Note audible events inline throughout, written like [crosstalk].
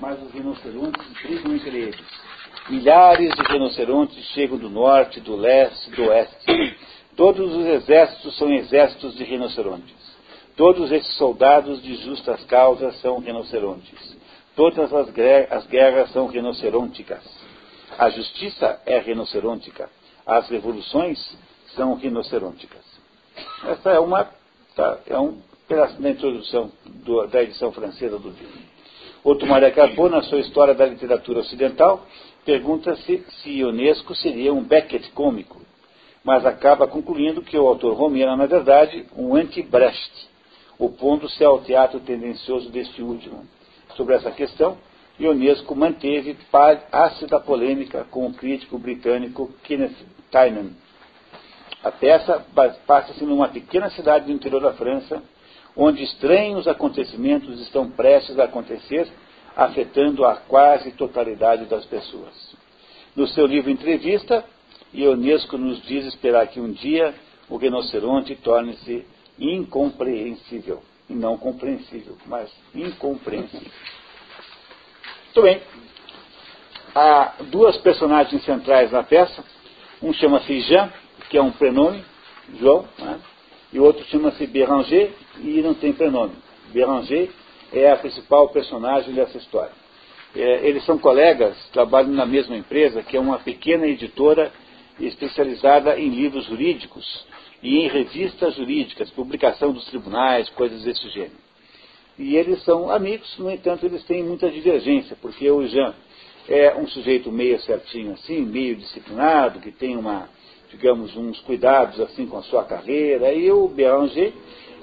mas os rinocerontes brigam entre eles. Milhares de rinocerontes chegam do norte, do leste, do oeste. Todos os exércitos são exércitos de rinocerontes. Todos esses soldados de justas causas são rinocerontes. Todas as, as guerras são rinocerônticas. A justiça é rinocerôntica. As revoluções são rinocerônticas. Essa é uma tá, é um pedaço da introdução do, da edição francesa do livro. Outro Maria Carbone, na sua História da Literatura Ocidental, pergunta-se se Ionesco seria um Beckett cômico, mas acaba concluindo que o autor romeno é, na verdade, um anti-Brecht, opondo-se ao teatro tendencioso deste último. Sobre essa questão, Ionesco manteve ácida polêmica com o crítico britânico Kenneth Tynan. A peça passa-se numa pequena cidade do interior da França, onde estranhos acontecimentos estão prestes a acontecer, afetando a quase totalidade das pessoas. No seu livro Entrevista, Ionesco nos diz esperar que um dia o rinoceronte torne-se incompreensível. Não compreensível, mas incompreensível. Muito bem. Há duas personagens centrais na peça. Um chama-se Jean, que é um prenome, João, né? E o outro chama-se Béranger e não tem prenome. Béranger é a principal personagem dessa história. É, eles são colegas, trabalham na mesma empresa, que é uma pequena editora especializada em livros jurídicos e em revistas jurídicas, publicação dos tribunais, coisas desse gênero. E eles são amigos, no entanto, eles têm muita divergência, porque o Jean é um sujeito meio certinho assim, meio disciplinado, que tem uma, digamos, uns cuidados assim com a sua carreira, e o Béranger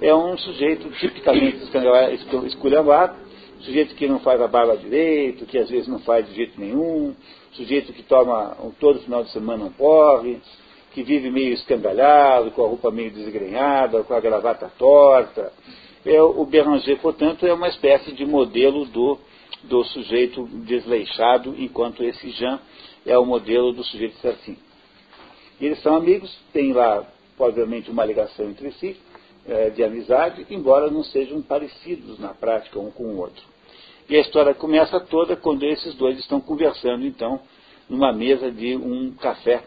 é um sujeito tipicamente esculhambado, sujeito que não faz a barba direito, que às vezes não faz de jeito nenhum, sujeito que toma todo final de semana um porre, que vive meio escandalhado, com a roupa meio desgrenhada, com a gravata torta, é, o Béranger, portanto, é uma espécie de modelo do, do sujeito desleixado, enquanto esse Jean é o modelo do sujeito certinho. Eles são amigos, têm lá, obviamente, uma ligação entre si, é, de amizade, embora não sejam parecidos na prática um com o outro. E a história começa toda quando esses dois estão conversando, então, numa mesa de um café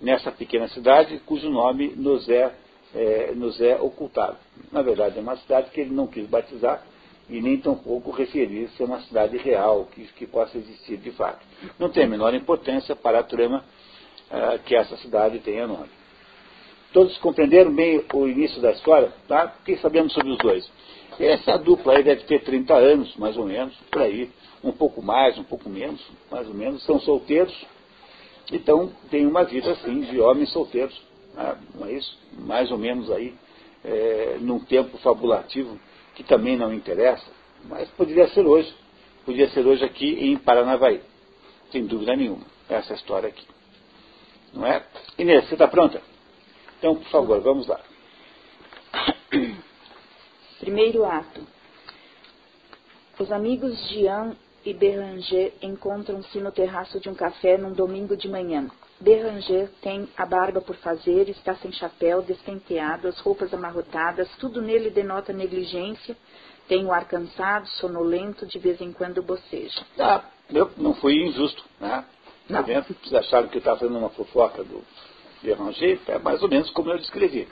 nessa pequena cidade, cujo nome nos é é, nos é ocultado. Na verdade, é uma cidade que ele não quis batizar e nem tampouco referir-se a uma cidade real que, que, possa existir de fato. Não tem a menor importância para a trama uh, que essa cidade tenha nome. Todos compreenderam bem o início da história? Tá? O que sabemos sobre os dois? Essa dupla aí deve ter 30 anos, mais ou menos, por aí. Um pouco mais, um pouco menos, mais ou menos. São solteiros. Então, tem uma vida, assim, de homens solteiros ah, não é isso? Mais ou menos aí, é, num tempo fabulativo, que também não interessa, mas poderia ser hoje. Podia ser hoje aqui em Paranavaí. Sem dúvida nenhuma. Essa história aqui. Não é? Inês, você está pronta? Então, por favor, vamos lá. [coughs] Primeiro ato. Os amigos Jean e Beranger encontram-se no terraço de um café num domingo de manhã. Beranger tem a barba por fazer, está sem chapéu, despenteado, as roupas amarrotadas, tudo nele denota negligência, tem o ar cansado, sonolento, de vez em quando boceja. Ah, eu não fui injusto, né? Não. Vocês acharam que eu estava fazendo uma fofoca do Beranger? É mais ou menos como eu descrevi.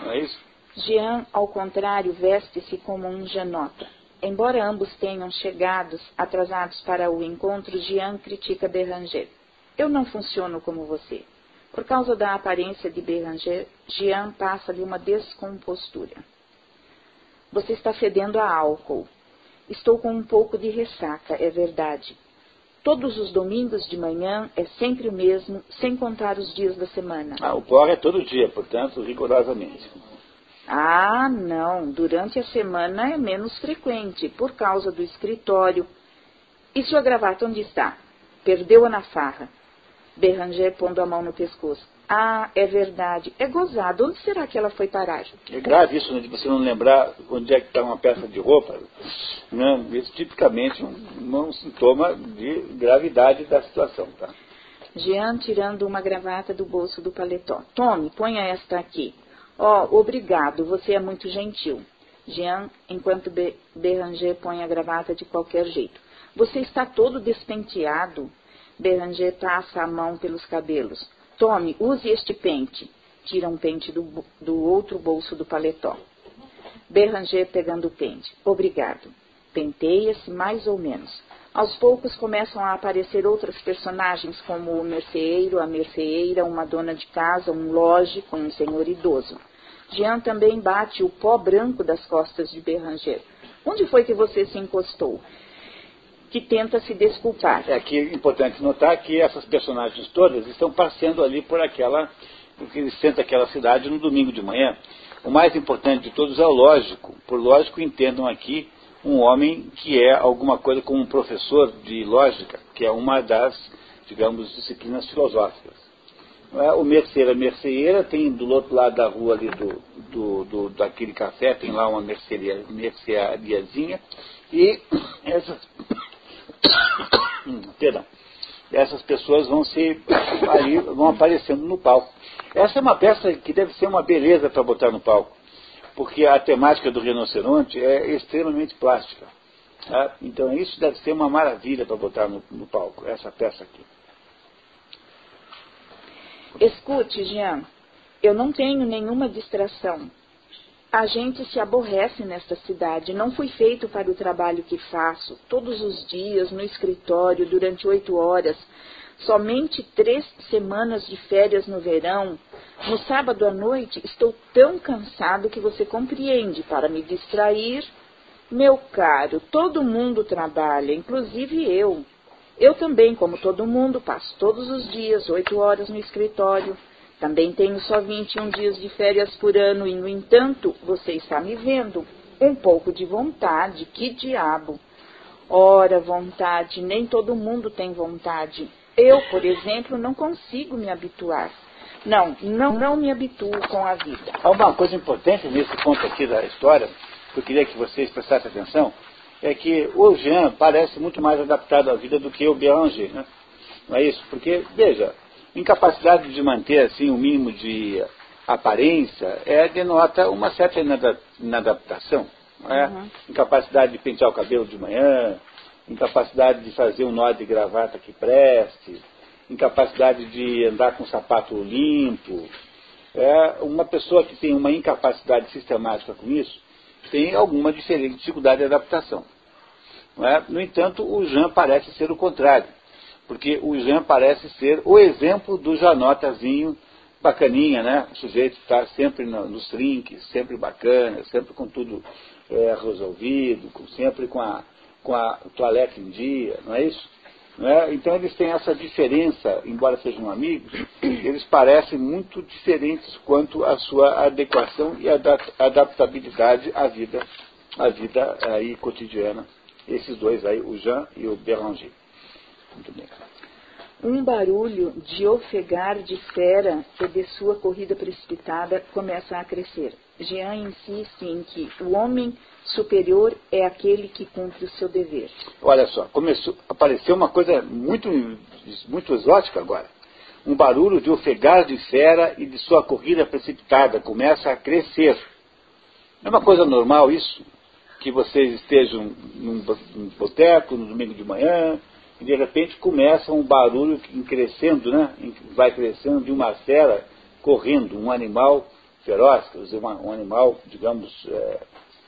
Não é isso? Jean, ao contrário, veste-se como um janota. Embora ambos tenham chegado atrasados para o encontro, Jean critica Beranger. Eu não funciono como você. Por causa da aparência de Beranger, Jean passa-lhe uma descompostura. Você está fedendo a álcool. Estou com um pouco de ressaca, é verdade. Todos os domingos de manhã é sempre o mesmo, sem contar os dias da semana. Ah, o pó é todo dia, portanto, rigorosamente. Ah, não. Durante a semana é menos frequente, por causa do escritório. E sua gravata onde está? Perdeu-a na farra. Beranger pondo a mão no pescoço. Ah, é verdade. É gozado. Onde será que ela foi parar? É grave isso, né, de você não lembrar onde é que está uma peça de roupa. Né? Isso tipicamente um, um sintoma de gravidade da situação. Tá? Jean tirando uma gravata do bolso do paletó. Tome, ponha esta aqui. Oh, obrigado, você é muito gentil. Jean, enquanto Beranger põe a gravata de qualquer jeito. Você está todo despenteado. Beranger passa a mão pelos cabelos. Tome, use este pente. Tira um pente do, do outro bolso do paletó. Beranger pegando o pente. Obrigado. Penteia-se mais ou menos. Aos poucos começam a aparecer outras personagens, como o merceeiro, a merceeira, uma dona de casa, um loge com um senhor idoso. Jean também bate o pó branco das costas de Beranger. Onde foi que você se encostou? Que tenta se desculpar. É aqui é importante notar que essas personagens todas estão passeando ali por aquela, porque centro daquela cidade no domingo de manhã. O mais importante de todos é o lógico. Por lógico, entendam aqui um homem que é alguma coisa como um professor de lógica, que é uma das, digamos, disciplinas filosóficas. É? O merceeiro, a tem do outro lado da rua ali do, do, do daquele café, tem lá uma mercearia, merceariazinha, e [coughs] essas, [coughs] perdão, essas pessoas vão se ali, vão aparecendo no palco. Essa é uma peça que deve ser uma beleza para botar no palco porque a temática do rinoceronte é extremamente plástica. Tá? Então isso deve ser uma maravilha para botar no, no palco, essa peça aqui. Escute, Jean, eu não tenho nenhuma distração. A gente se aborrece nesta cidade. Não fui feito para o trabalho que faço, todos os dias, no escritório, durante oito horas, somente três semanas de férias no verão, no sábado à noite estou tão cansado que você compreende para me distrair. Meu caro, todo mundo trabalha, inclusive eu. Eu também, como todo mundo, passo todos os dias oito horas no escritório. Também tenho só 21 dias de férias por ano e, no entanto, você está me vendo. Um pouco de vontade, que diabo! Ora, vontade, nem todo mundo tem vontade. Eu, por exemplo, não consigo me habituar. Não, não, não me habituo com a vida. Há uma coisa importante nesse ponto aqui da história, que eu queria que vocês prestassem atenção, é que o Jean parece muito mais adaptado à vida do que o Béranger, né? Não é isso? Porque, veja, incapacidade de manter assim o um mínimo de aparência é, denota uma certa inadaptação. É? Uhum. Incapacidade de pentear o cabelo de manhã, incapacidade de fazer um nó de gravata que preste, incapacidade de andar com sapato limpo. É, uma pessoa que tem uma incapacidade sistemática com isso tem alguma dificuldade de adaptação. É? No entanto, o Jean parece ser o contrário, porque o Jean parece ser o exemplo do Janotazinho bacaninha, né? O sujeito está sempre nos trinques, sempre bacana, sempre com tudo é, resolvido, com, sempre com a, com a toalete em dia, não é isso? É? Então eles têm essa diferença, embora sejam amigos, eles parecem muito diferentes quanto à sua adequação e adaptabilidade à vida, à vida aí cotidiana. Esses dois aí, o Jean e o Béranger. Um barulho de ofegar de fera e de sua corrida precipitada começa a crescer. Jean insiste em que o homem superior é aquele que cumpre o seu dever. Olha só, começou, apareceu uma coisa muito, muito exótica agora. Um barulho de ofegar de fera e de sua corrida precipitada começa a crescer. É uma coisa normal isso? Que vocês estejam num boteco no domingo de manhã e de repente começa um barulho crescendo, né? Vai crescendo de uma fera correndo, um animal feroz, quer dizer, um animal, digamos, é,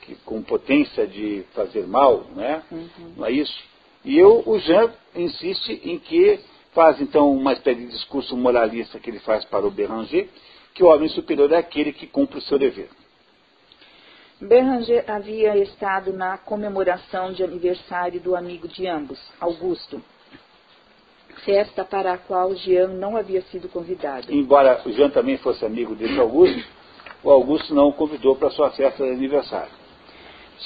que, com potência de fazer mal, né? Uhum. não é isso? E eu, o Jean insiste em que faz então uma espécie de discurso moralista que ele faz para o Béranger, que o homem superior é aquele que cumpre o seu dever. Béranger havia estado na comemoração de aniversário do amigo de ambos, Augusto, festa para a qual Jean não havia sido convidado. Embora Jean também fosse amigo desse Augusto, o Augusto não o convidou para sua festa de aniversário.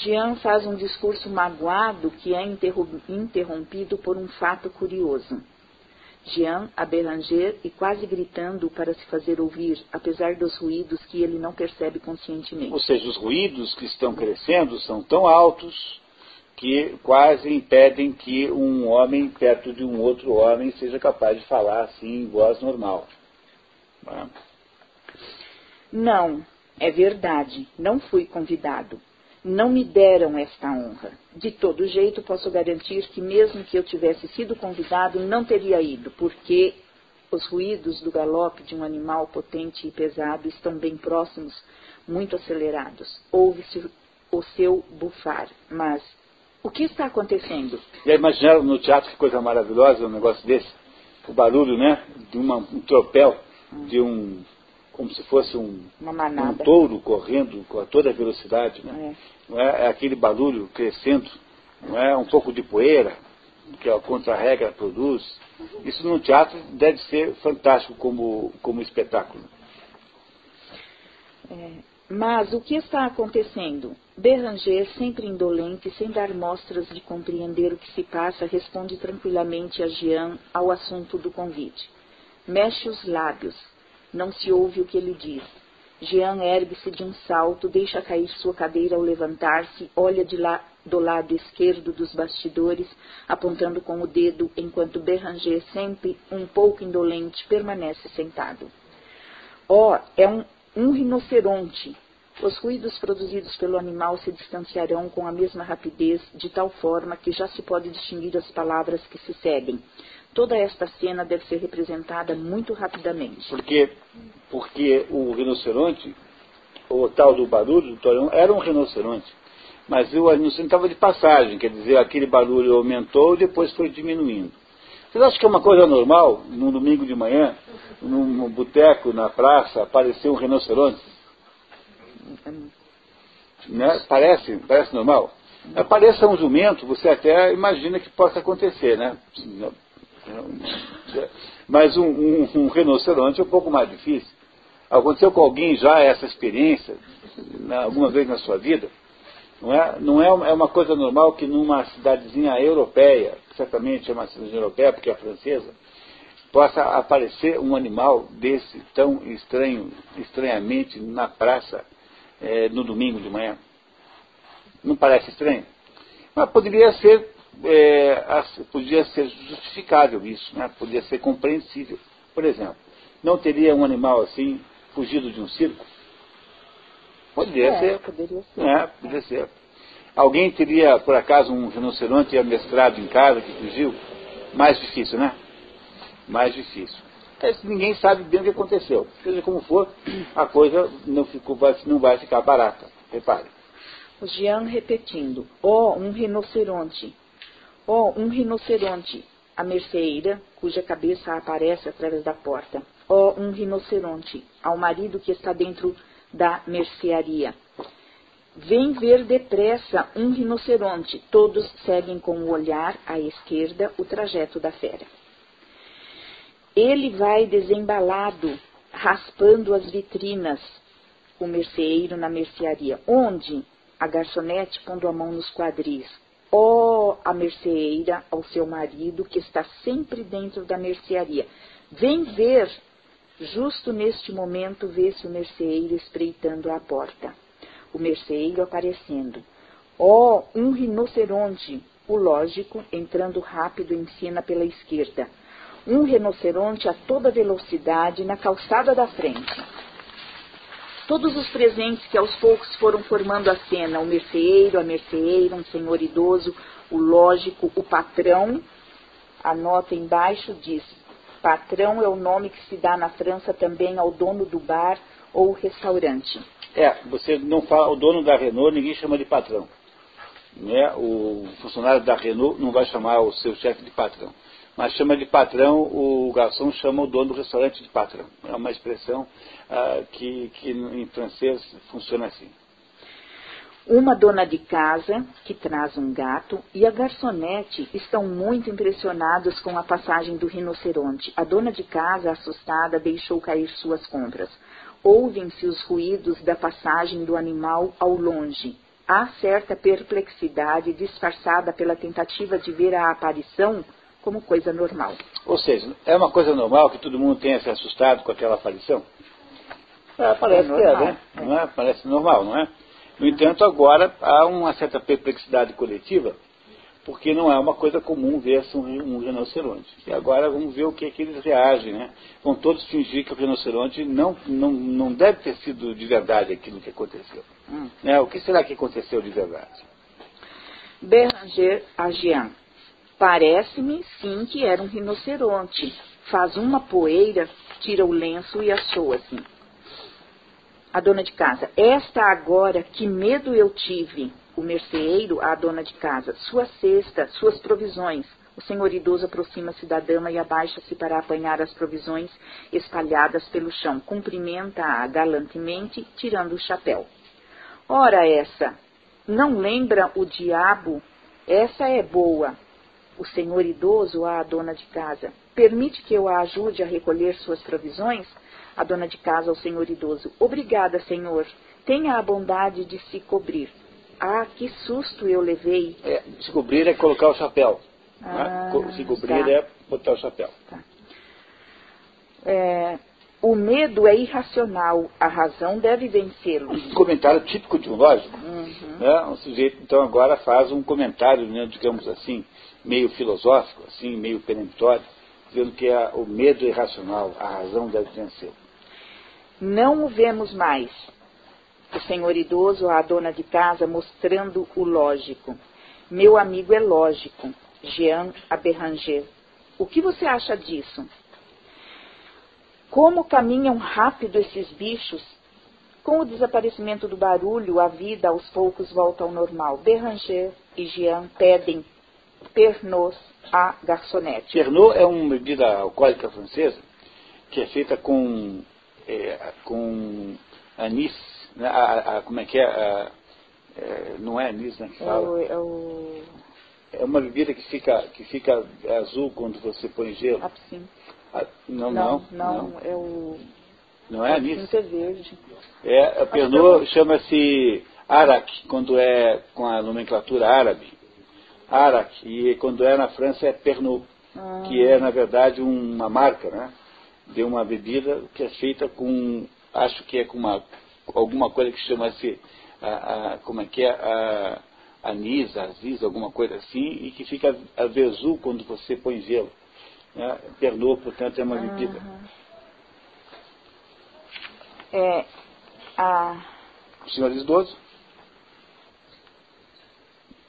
Jean faz um discurso magoado que é interrompido por um fato curioso. Jean, a Beranger, e quase gritando para se fazer ouvir, apesar dos ruídos que ele não percebe conscientemente. Ou seja, os ruídos que estão crescendo são tão altos que quase impedem que um homem perto de um outro homem seja capaz de falar assim em voz normal. Não, é? não é verdade, não fui convidado. Não me deram esta honra. De todo jeito, posso garantir que, mesmo que eu tivesse sido convidado, não teria ido, porque os ruídos do galope de um animal potente e pesado estão bem próximos, muito acelerados. Ouve-se o seu bufar, mas o que está acontecendo? Já imaginaram no teatro que coisa maravilhosa um negócio desse? O barulho, né? De uma, um tropel, de um. Como se fosse um, um touro correndo com toda a velocidade, né? É. Não é? é aquele barulho crescendo, não é? Um pouco de poeira, que a contra-regra produz. Isso no teatro deve ser fantástico como, como espetáculo. É, mas o que está acontecendo? Beranger, sempre indolente, sem dar mostras de compreender o que se passa, responde tranquilamente a Jean ao assunto do convite. Mexe os lábios. Não se ouve o que ele diz. Jean ergue-se de um salto, deixa cair sua cadeira ao levantar-se, olha de lá, do lado esquerdo dos bastidores, apontando com o dedo, enquanto Beranger, sempre um pouco indolente, permanece sentado. Oh, é um um rinoceronte. Os ruídos produzidos pelo animal se distanciarão com a mesma rapidez, de tal forma que já se pode distinguir as palavras que se seguem. Toda esta cena deve ser representada muito rapidamente. Porque, porque o rinoceronte, o tal do barulho do Torão, era um rinoceronte. Mas o rinoceronte estava de passagem, quer dizer, aquele barulho aumentou e depois foi diminuindo. Vocês acham que é uma coisa normal, num domingo de manhã, num boteco, na praça, aparecer um rinoceronte? Né? Parece, parece normal. Apareça um jumento, você até imagina que possa acontecer, né? Mas um, um, um rinoceronte é um pouco mais difícil. Aconteceu com alguém já essa experiência, alguma vez na sua vida? Não é, não é, é uma coisa normal que numa cidadezinha europeia, certamente é uma cidade europeia porque é francesa, possa aparecer um animal desse tão estranho, estranhamente na praça é, no domingo de manhã. Não parece estranho? Mas poderia ser, é, podia ser justificável isso, né? poderia ser compreensível. Por exemplo, não teria um animal assim fugido de um circo? Poderia é, ser. Poderia ser. É, poderia ser. Alguém teria, por acaso, um rinoceronte amestrado em casa que fugiu? Mais difícil, né? Mais difícil. É, ninguém sabe bem o que aconteceu. Seja como for, a coisa não, ficou, não vai ficar barata. Repare. O Jean repetindo. Oh, um rinoceronte. Oh, um rinoceronte. A merceeira, cuja cabeça aparece através da porta. Oh, um rinoceronte. Ao marido que está dentro da mercearia. Vem ver depressa um rinoceronte. Todos seguem com o olhar à esquerda o trajeto da fera. Ele vai desembalado, raspando as vitrinas, o merceeiro na mercearia. Onde? A garçonete pondo a mão nos quadris. Ó, oh, a merceeira ao seu marido, que está sempre dentro da mercearia. Vem ver Justo neste momento vê-se o merceeiro espreitando a porta. O merceeiro aparecendo. Oh, um rinoceronte! O lógico, entrando rápido em cena pela esquerda. Um rinoceronte a toda velocidade na calçada da frente. Todos os presentes que aos poucos foram formando a cena, o merceeiro, a merceeira, um senhor idoso, o lógico, o patrão, a nota embaixo diz Patrão é o nome que se dá na França também ao dono do bar ou restaurante. É, você não fala, o dono da Renault ninguém chama de patrão. Né? O funcionário da Renault não vai chamar o seu chefe de patrão. Mas chama de patrão, o garçom chama o dono do restaurante de patrão. É uma expressão ah, que, que em francês funciona assim uma dona de casa que traz um gato e a garçonete estão muito impressionados com a passagem do rinoceronte. A dona de casa, assustada, deixou cair suas compras. Ouvem-se os ruídos da passagem do animal ao longe. Há certa perplexidade disfarçada pela tentativa de ver a aparição como coisa normal. Ou seja, é uma coisa normal que todo mundo tenha se assustado com aquela aparição? É, parece é que é, né? Não é? Parece normal, não é? No entanto, agora há uma certa perplexidade coletiva, porque não é uma coisa comum ver um, um rinoceronte. E agora vamos ver o que, é que eles reagem, né? Vão todos fingir que o rinoceronte não, não, não deve ter sido de verdade aquilo que aconteceu. Hum. Né? O que será que aconteceu de verdade? Beranger Agian. Parece-me sim que era um rinoceronte. Faz uma poeira, tira o lenço e assoa-se. A dona de casa. Esta agora, que medo eu tive. O merceeiro à dona de casa. Sua cesta, suas provisões. O senhor idoso aproxima-se da dama e abaixa-se para apanhar as provisões espalhadas pelo chão. Cumprimenta-a galantemente, tirando o chapéu. Ora essa, não lembra o diabo? Essa é boa. O senhor idoso à dona de casa. Permite que eu a ajude a recolher suas provisões? A dona de casa ao senhor idoso. Obrigada, senhor. Tenha a bondade de se Ah, que susto eu levei. É, se cobrir é colocar o chapéu. Né? Ah, né? Se cobrir tá. é botar o chapéu. Tá. É, o medo é irracional, a razão deve vencê-lo. Um comentário típico de um lógico. Uhum. Né? Um sujeito, então, agora faz um comentário, né, digamos assim, meio filosófico, assim, meio peremptório, dizendo que o medo irracional, a razão deve vencê-lo. Não o vemos mais. O senhor idoso à dona de casa mostrando o lógico. Meu amigo é lógico. Jean Aberranger. O que você acha disso? Como caminham rápido esses bichos? Com o desaparecimento do barulho, a vida aos poucos volta ao normal. Berranger e Jean pedem Pernod à garçonete. Pernod é uma bebida alcoólica francesa que é feita com, é, com anis, né? a, a, como é que é? A, é? Não é anis, né? Que fala. É, o, é, o... é uma bebida que fica, que fica azul quando você põe gelo. Absinto. Ah, não, não, não, não, é o. Não é anis? É verde. É, a Pernod chama-se Arak, quando é com a nomenclatura árabe. Arak, e quando é na França é Pernod, ah. que é, na verdade, uma marca, né? De uma bebida que é feita com, acho que é com uma, alguma coisa que chama-se, como é que é, a, anis, aziz, alguma coisa assim, e que fica azul quando você põe gelo. Né? Pernod, portanto, é uma bebida. Uhum. É, a... O senhor idoso?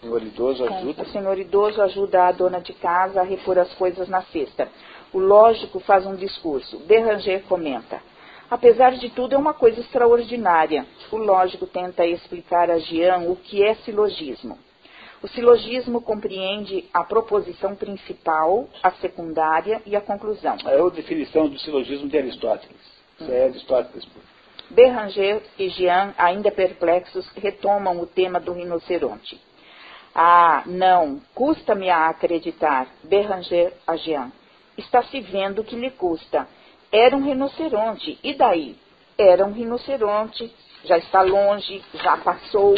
O senhor idoso ajuda? O senhor idoso ajuda a dona de casa a repor as coisas na cesta. O lógico faz um discurso. Beranger comenta. Apesar de tudo, é uma coisa extraordinária. O lógico tenta explicar a Jean o que é silogismo. O silogismo compreende a proposição principal, a secundária e a conclusão. É a definição do silogismo de Aristóteles. Isso é Aristóteles. Beranger e Jean, ainda perplexos, retomam o tema do rinoceronte. Ah, não, custa-me a acreditar, Beranger a Jean. Está se vendo que lhe custa. Era um rinoceronte, e daí? Era um rinoceronte, já está longe, já passou,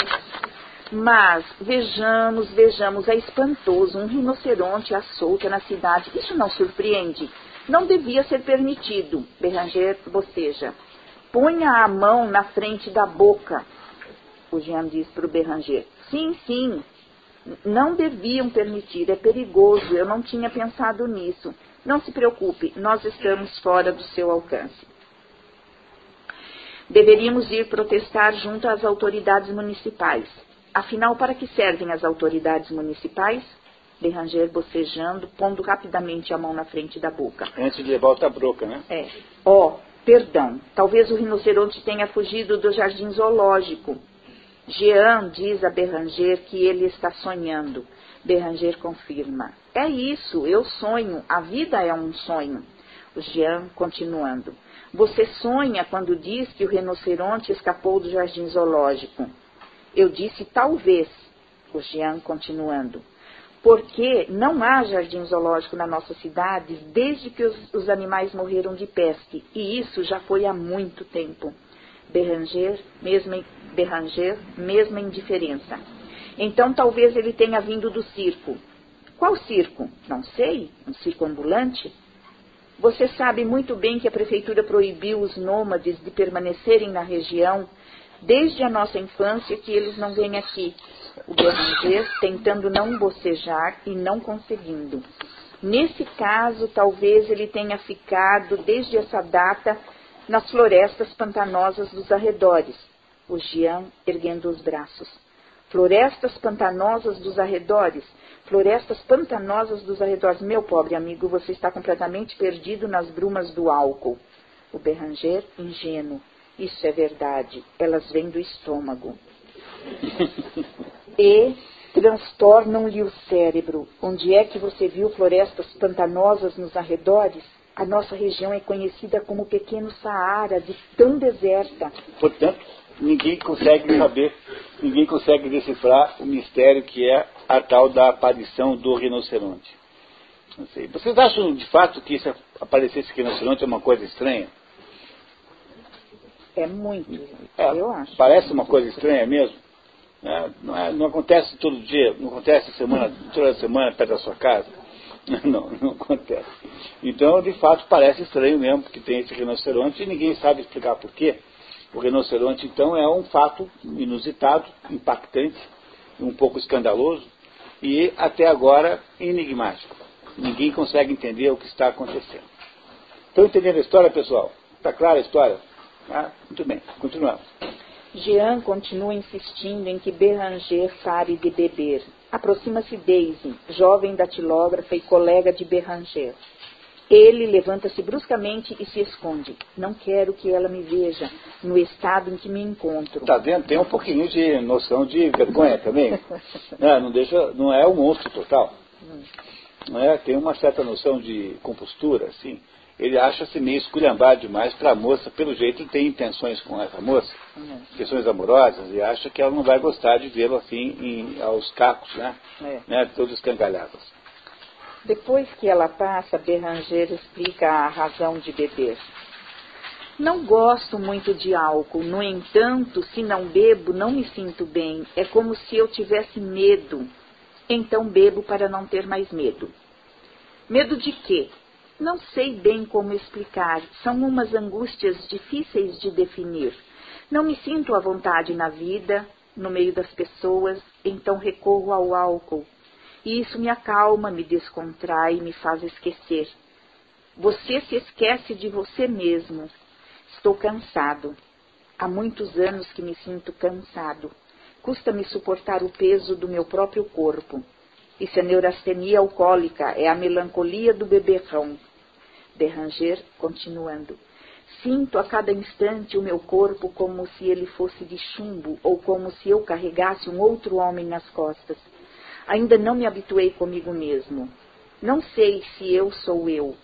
mas vejamos, vejamos, é espantoso um rinoceronte à solta na cidade. Isso não surpreende. Não devia ser permitido. Beranger boceja. Ponha a mão na frente da boca. O Jean diz para o Beranger. Sim, sim. Não deviam permitir. É perigoso. Eu não tinha pensado nisso. Não se preocupe. Nós estamos fora do seu alcance. Deveríamos ir protestar junto às autoridades municipais. Afinal, para que servem as autoridades municipais? Beranger bocejando, pondo rapidamente a mão na frente da boca. Antes de levar outra broca, né? É. Oh, perdão. Talvez o rinoceronte tenha fugido do jardim zoológico. Jean diz a Beranger que ele está sonhando. Beranger confirma. É isso, eu sonho. A vida é um sonho. O Jean continuando. Você sonha quando diz que o rinoceronte escapou do jardim zoológico. Eu disse talvez, o Jean continuando, porque não há jardim zoológico na nossa cidade desde que os, os animais morreram de peste, e isso já foi há muito tempo. Beranger, mesma, Beranger, mesma indiferença. Então talvez ele tenha vindo do circo. Qual circo? Não sei. Um circo ambulante? Você sabe muito bem que a prefeitura proibiu os nômades de permanecerem na região desde a nossa infância que eles não vêm aqui. O Beranger tentando não bocejar e não conseguindo. Nesse caso, talvez ele tenha ficado desde essa data nas florestas pantanosas dos arredores. O Jean erguendo os braços. Florestas pantanosas dos arredores. Florestas pantanosas dos arredores. Meu pobre amigo, você está completamente perdido nas brumas do álcool. O Berranger, ingênuo. Isso é verdade. Elas vêm do estômago. [laughs] e transtornam-lhe o cérebro. Onde é que você viu florestas pantanosas nos arredores? A nossa região é conhecida como pequeno Saara, de tão deserta. Portanto, ninguém consegue saber, ninguém consegue decifrar o mistério que é a tal da aparição do rinoceronte. Vocês acham de fato que se aparecesse rinoceronte é uma coisa estranha? É muito, é, eu acho. Parece uma coisa estranha mesmo? É, não, é, não, acontece todo dia, não acontece semana, toda semana perto da sua casa. [laughs] Não, não acontece. Então, de fato, parece estranho mesmo que tem esse rinoceronte e ninguém sabe explicar por quê. O rinoceronte, então, é um fato inusitado, impactante, um pouco escandaloso e, até agora, enigmático. Ninguém consegue entender o que está acontecendo. Estão entendendo a história, pessoal? Está clara a história? Ah, muito bem, continuamos. Jean continua insistindo em que Beranger pare de beber. Aproxima-se Daisy, jovem datilógrafa e colega de Beranger. Ele levanta-se bruscamente e se esconde. Não quero que ela me veja no estado em que me encontro. Está vendo? Tem um pouquinho de noção de vergonha também. não, [laughs] não, deixa, não é um monstro total. Hum. Não é? Tem uma certa noção de compostura, assim ele acha-se meio esculhambado demais para a moça, pelo jeito tem intenções com essa moça, uhum. questões amorosas, e acha que ela não vai gostar de vê-lo assim em, aos cacos, né? É. né? Todos escangalhados. Depois que ela passa, Berranger explica a razão de beber. Não gosto muito de álcool, no entanto, se não bebo, não me sinto bem. É como se eu tivesse medo. Então bebo para não ter mais medo. Medo de quê? Não sei bem como explicar. São umas angústias difíceis de definir. Não me sinto à vontade na vida, no meio das pessoas, então recorro ao álcool. E isso me acalma, me descontrai, me faz esquecer. Você se esquece de você mesmo. Estou cansado. Há muitos anos que me sinto cansado. Custa-me suportar o peso do meu próprio corpo. Isso é neurastenia alcoólica, é a melancolia do beberrão. Berranger, continuando. Sinto a cada instante o meu corpo como se ele fosse de chumbo ou como se eu carregasse um outro homem nas costas. Ainda não me habituei comigo mesmo. Não sei se eu sou eu,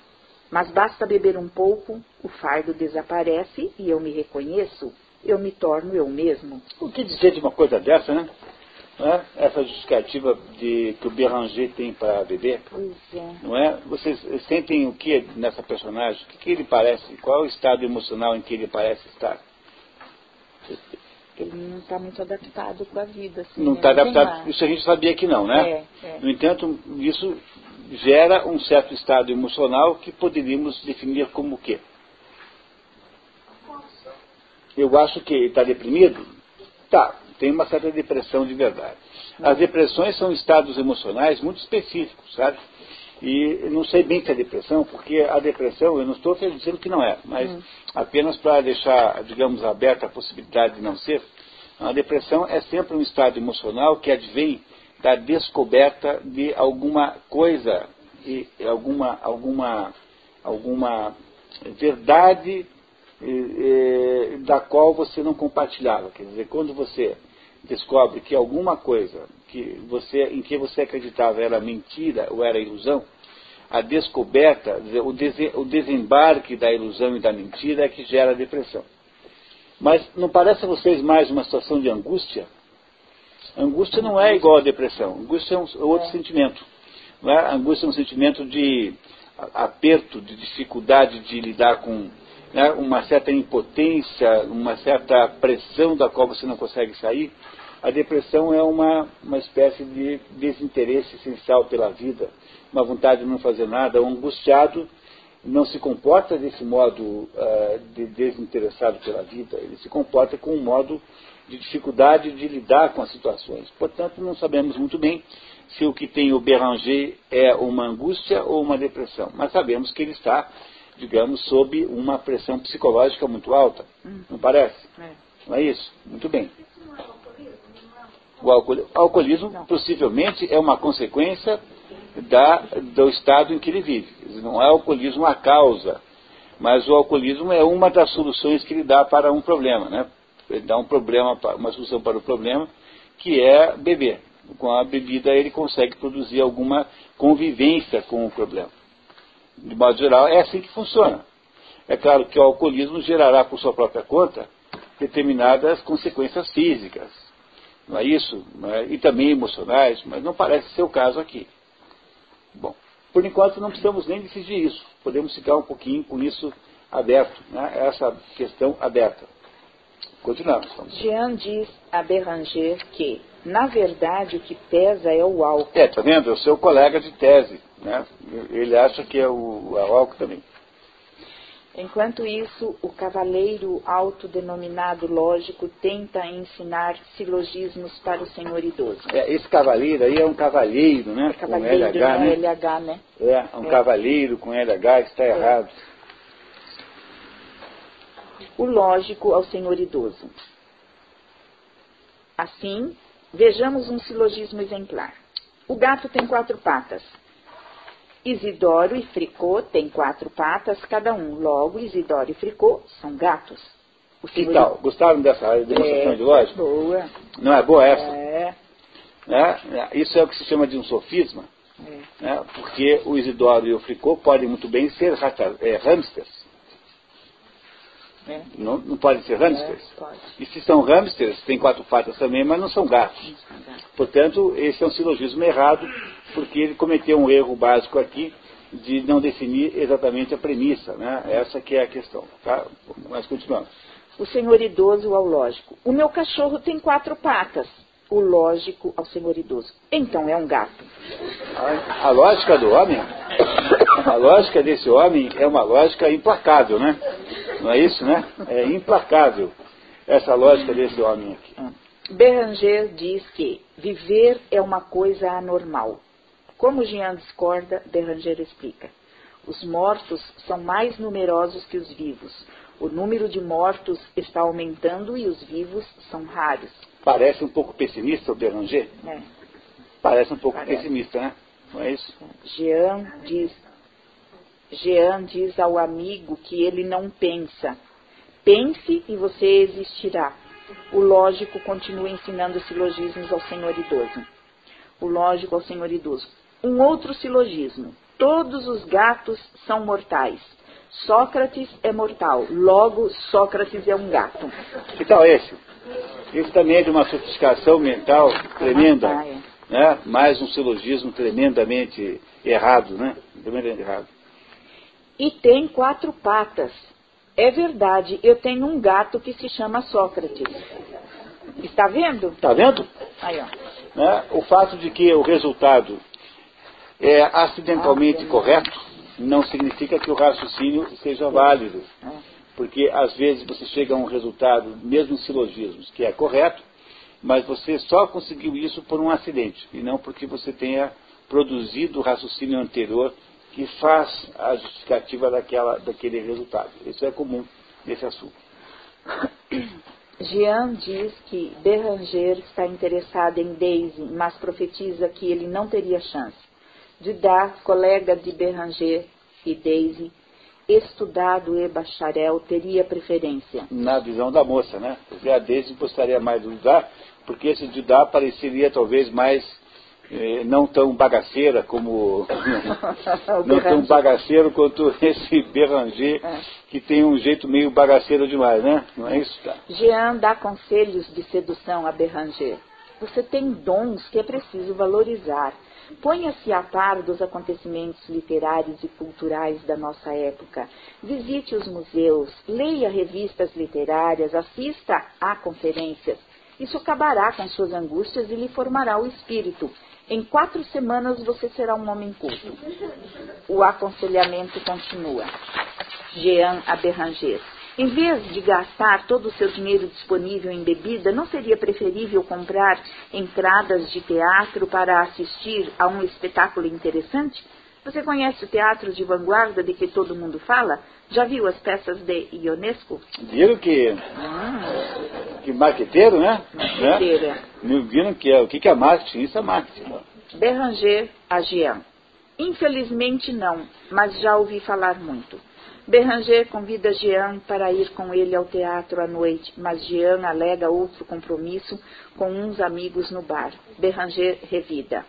mas basta beber um pouco, o fardo desaparece e eu me reconheço. Eu me torno eu mesmo. O que dizer de uma coisa dessa, né? É? essa justificativa de, que o Beranger tem para beber. É. Não é? Vocês sentem o que nessa personagem? O que, que ele parece? Qual é o estado emocional em que ele parece estar? Ele não está muito adaptado com a vida. Assim, não está adaptado. Isso a gente sabia que não, né? É, é. No entanto, isso gera um certo estado emocional que poderíamos definir como o quê? Eu acho que ele está deprimido. Tá, tem uma certa depressão de verdade. As depressões são estados emocionais muito específicos, sabe? E não sei bem se é depressão, porque a depressão, eu não estou dizendo que não é, mas hum. apenas para deixar, digamos, aberta a possibilidade de não ser, a depressão é sempre um estado emocional que advém da descoberta de alguma coisa, e alguma, alguma, alguma verdade da qual você não compartilhava. Quer dizer, quando você descobre que alguma coisa que você, em que você acreditava era mentira ou era ilusão, a descoberta, o, dese, o desembarque da ilusão e da mentira é que gera a depressão. Mas não parece a vocês mais uma situação de angústia? Angústia não é igual à depressão. Angústia é um outro é. sentimento. Não é? Angústia é um sentimento de aperto, de dificuldade de lidar com né, uma certa impotência, uma certa pressão da qual você não consegue sair, a depressão é uma, uma espécie de desinteresse essencial pela vida, uma vontade de não fazer nada, um angustiado não se comporta desse modo uh, de desinteressado pela vida, ele se comporta com um modo de dificuldade de lidar com as situações. Portanto, não sabemos muito bem se o que tem o Beranger é uma angústia ou uma depressão, mas sabemos que ele está digamos, sob uma pressão psicológica muito alta. Hum. Não parece? É. Não é isso? Muito bem. O alcoolismo possivelmente é uma consequência da, do estado em que ele vive. Não é o alcoolismo a causa, mas o alcoolismo é uma das soluções que ele dá para um problema. Né? Ele dá um problema, uma solução para o problema, que é beber. Com a bebida ele consegue produzir alguma convivência com o problema. De modo geral, é assim que funciona. É claro que o alcoolismo gerará por sua própria conta determinadas consequências físicas, não é isso? Não é? E também emocionais, mas não parece ser o caso aqui. Bom, por enquanto não precisamos nem decidir isso. Podemos ficar um pouquinho com isso aberto, né? essa questão aberta. Continuamos. Jean diz a Beranger que, na verdade, o que pesa é o álcool. É, tá vendo? É o seu colega de tese. Né? Ele acha que é o, o álcool também. Enquanto isso, o cavaleiro autodenominado lógico tenta ensinar silogismos para o senhor idoso. É, esse cavaleiro aí é um cavalheiro, né? É cavaleiro, com LH, né? LH, né? É, um é. cavaleiro com LH está é. errado. O lógico ao senhor idoso. Assim, vejamos um silogismo exemplar. O gato tem quatro patas. Isidoro e Fricô têm quatro patas cada um. Logo, Isidoro e Fricô são gatos. O que tal? Gostaram dessa demonstração é, de lógica? Boa. Não é boa essa? É. Né? Isso é o que se chama de um sofisma. É. Né? Porque o Isidoro e o Fricô podem muito bem ser é, hamsters. É. Não, não podem ser hamsters? É, pode. E se são hamsters, têm quatro patas também, mas não são gatos. Não são gatos. Portanto, esse é um silogismo errado porque ele cometeu um erro básico aqui de não definir exatamente a premissa, né? Essa que é a questão, tá? Mas continuamos. O senhor idoso ao lógico. O meu cachorro tem quatro patas. O lógico ao senhor idoso. Então é um gato. A, a lógica do homem, a lógica desse homem é uma lógica implacável, né? Não é isso, né? É implacável essa lógica desse homem aqui. Beranger diz que viver é uma coisa anormal. Como Jean discorda, Beranger explica. Os mortos são mais numerosos que os vivos. O número de mortos está aumentando e os vivos são raros. Parece um pouco pessimista o Beranger? É. Parece um pouco Parece. pessimista, né? Não é isso? Jean diz, Jean diz ao amigo que ele não pensa. Pense e você existirá. O lógico continua ensinando silogismos ao senhor idoso. O lógico ao senhor idoso. Um outro silogismo. Todos os gatos são mortais. Sócrates é mortal. Logo, Sócrates é um gato. Que tal esse? Esse também é de uma sofisticação mental tremenda. Ah, é. né? Mais um silogismo tremendamente errado, né? Tremendamente errado. E tem quatro patas. É verdade, eu tenho um gato que se chama Sócrates. Está vendo? Está vendo? Aí, ó. Né? O fato de que o resultado é acidentalmente correto não significa que o raciocínio seja válido. Porque às vezes você chega a um resultado, mesmo em silogismos, que é correto, mas você só conseguiu isso por um acidente, e não porque você tenha produzido o raciocínio anterior que faz a justificativa daquela, daquele resultado. Isso é comum nesse assunto. Jean diz que Beranger está interessado em Daisy, mas profetiza que ele não teria chance. Didat, colega de Beranger e Daisy, estudado e bacharel, teria preferência. Na visão da moça, né? Porque a Daisy gostaria mais do Didat, porque esse Didat pareceria talvez mais eh, não tão bagaceira como [laughs] não tão bagaceiro quanto [laughs] esse Beranger, é. que tem um jeito meio bagaceiro demais, né? Não é isso? Tá? Jean dá conselhos de sedução a Beranger. Você tem dons que é preciso valorizar. Ponha-se a par dos acontecimentos literários e culturais da nossa época. Visite os museus, leia revistas literárias, assista a conferências. Isso acabará com suas angústias e lhe formará o espírito. Em quatro semanas você será um homem culto. O aconselhamento continua. Jean Aberranger. Em vez de gastar todo o seu dinheiro disponível em bebida, não seria preferível comprar entradas de teatro para assistir a um espetáculo interessante? Você conhece o teatro de vanguarda de que todo mundo fala? Já viu as peças de Ionesco? Viram que. Hum, Que marqueteiro, né? Marqueteiro, né? Viram que é. O que é marketing? Isso é marketing. né? Béranger a Jean. Infelizmente não, mas já ouvi falar muito. Béranger convida Jean para ir com ele ao teatro à noite, mas Jean alega outro compromisso com uns amigos no bar. Béranger revida.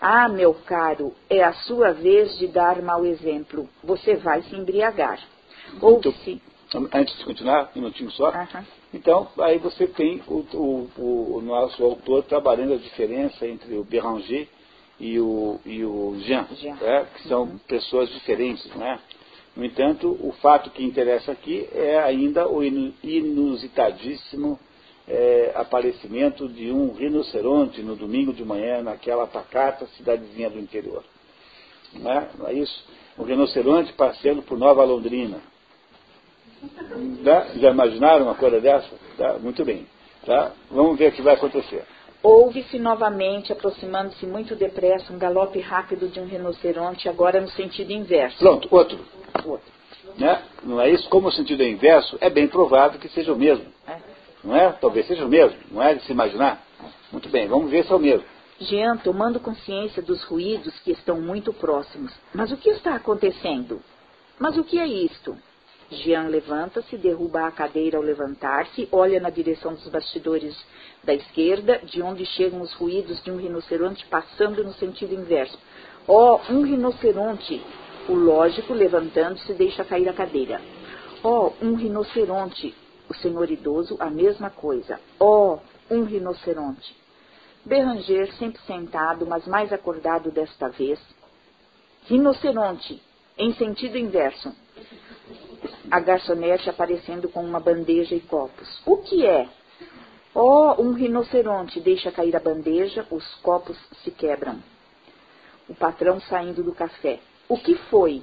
Ah, meu caro, é a sua vez de dar mau exemplo. Você vai se embriagar. Ouve-se. Antes de continuar, um minutinho só. Então, aí você tem o, o- o- nosso autor trabalhando a diferença entre o Béranger e o, e o Jean, Jean. né? que são pessoas diferentes. Não é? No entanto, o fato que interessa aqui é ainda o inu- inusitadíssimo eh, aparecimento de um rinoceronte no domingo de manhã naquela pacata cidadezinha do interior. Não é, não é isso? Um rinoceronte passeando por Nova Londrina. Tá? Já imaginaram uma coisa dessa? Tá? Muito bem. Tá? Vamos ver o que vai acontecer. Ouve-se novamente, aproximando-se muito depressa, um galope rápido de um rinoceronte, agora no sentido inverso. Pronto, outro. Outro. Né? Não é isso? Como o sentido é inverso, é bem provável que seja o mesmo. É. Não é? Talvez seja o mesmo. Não é de se imaginar? Muito bem, vamos ver se é o mesmo. Jean, tomando consciência dos ruídos que estão muito próximos. Mas o que está acontecendo? Mas o que é isto? Jean levanta-se, derruba a cadeira ao levantar-se, olha na direção dos bastidores da esquerda, de onde chegam os ruídos de um rinoceronte passando no sentido inverso. Oh, um rinoceronte! O lógico, levantando-se, deixa cair a cadeira. Oh, um rinoceronte! O senhor idoso, a mesma coisa. Oh, um rinoceronte! Berranger, sempre sentado, mas mais acordado desta vez. Rinoceronte, em sentido inverso. A garçonete aparecendo com uma bandeja e copos. O que é? Oh, um rinoceronte. Deixa cair a bandeja, os copos se quebram. O patrão saindo do café. O que foi?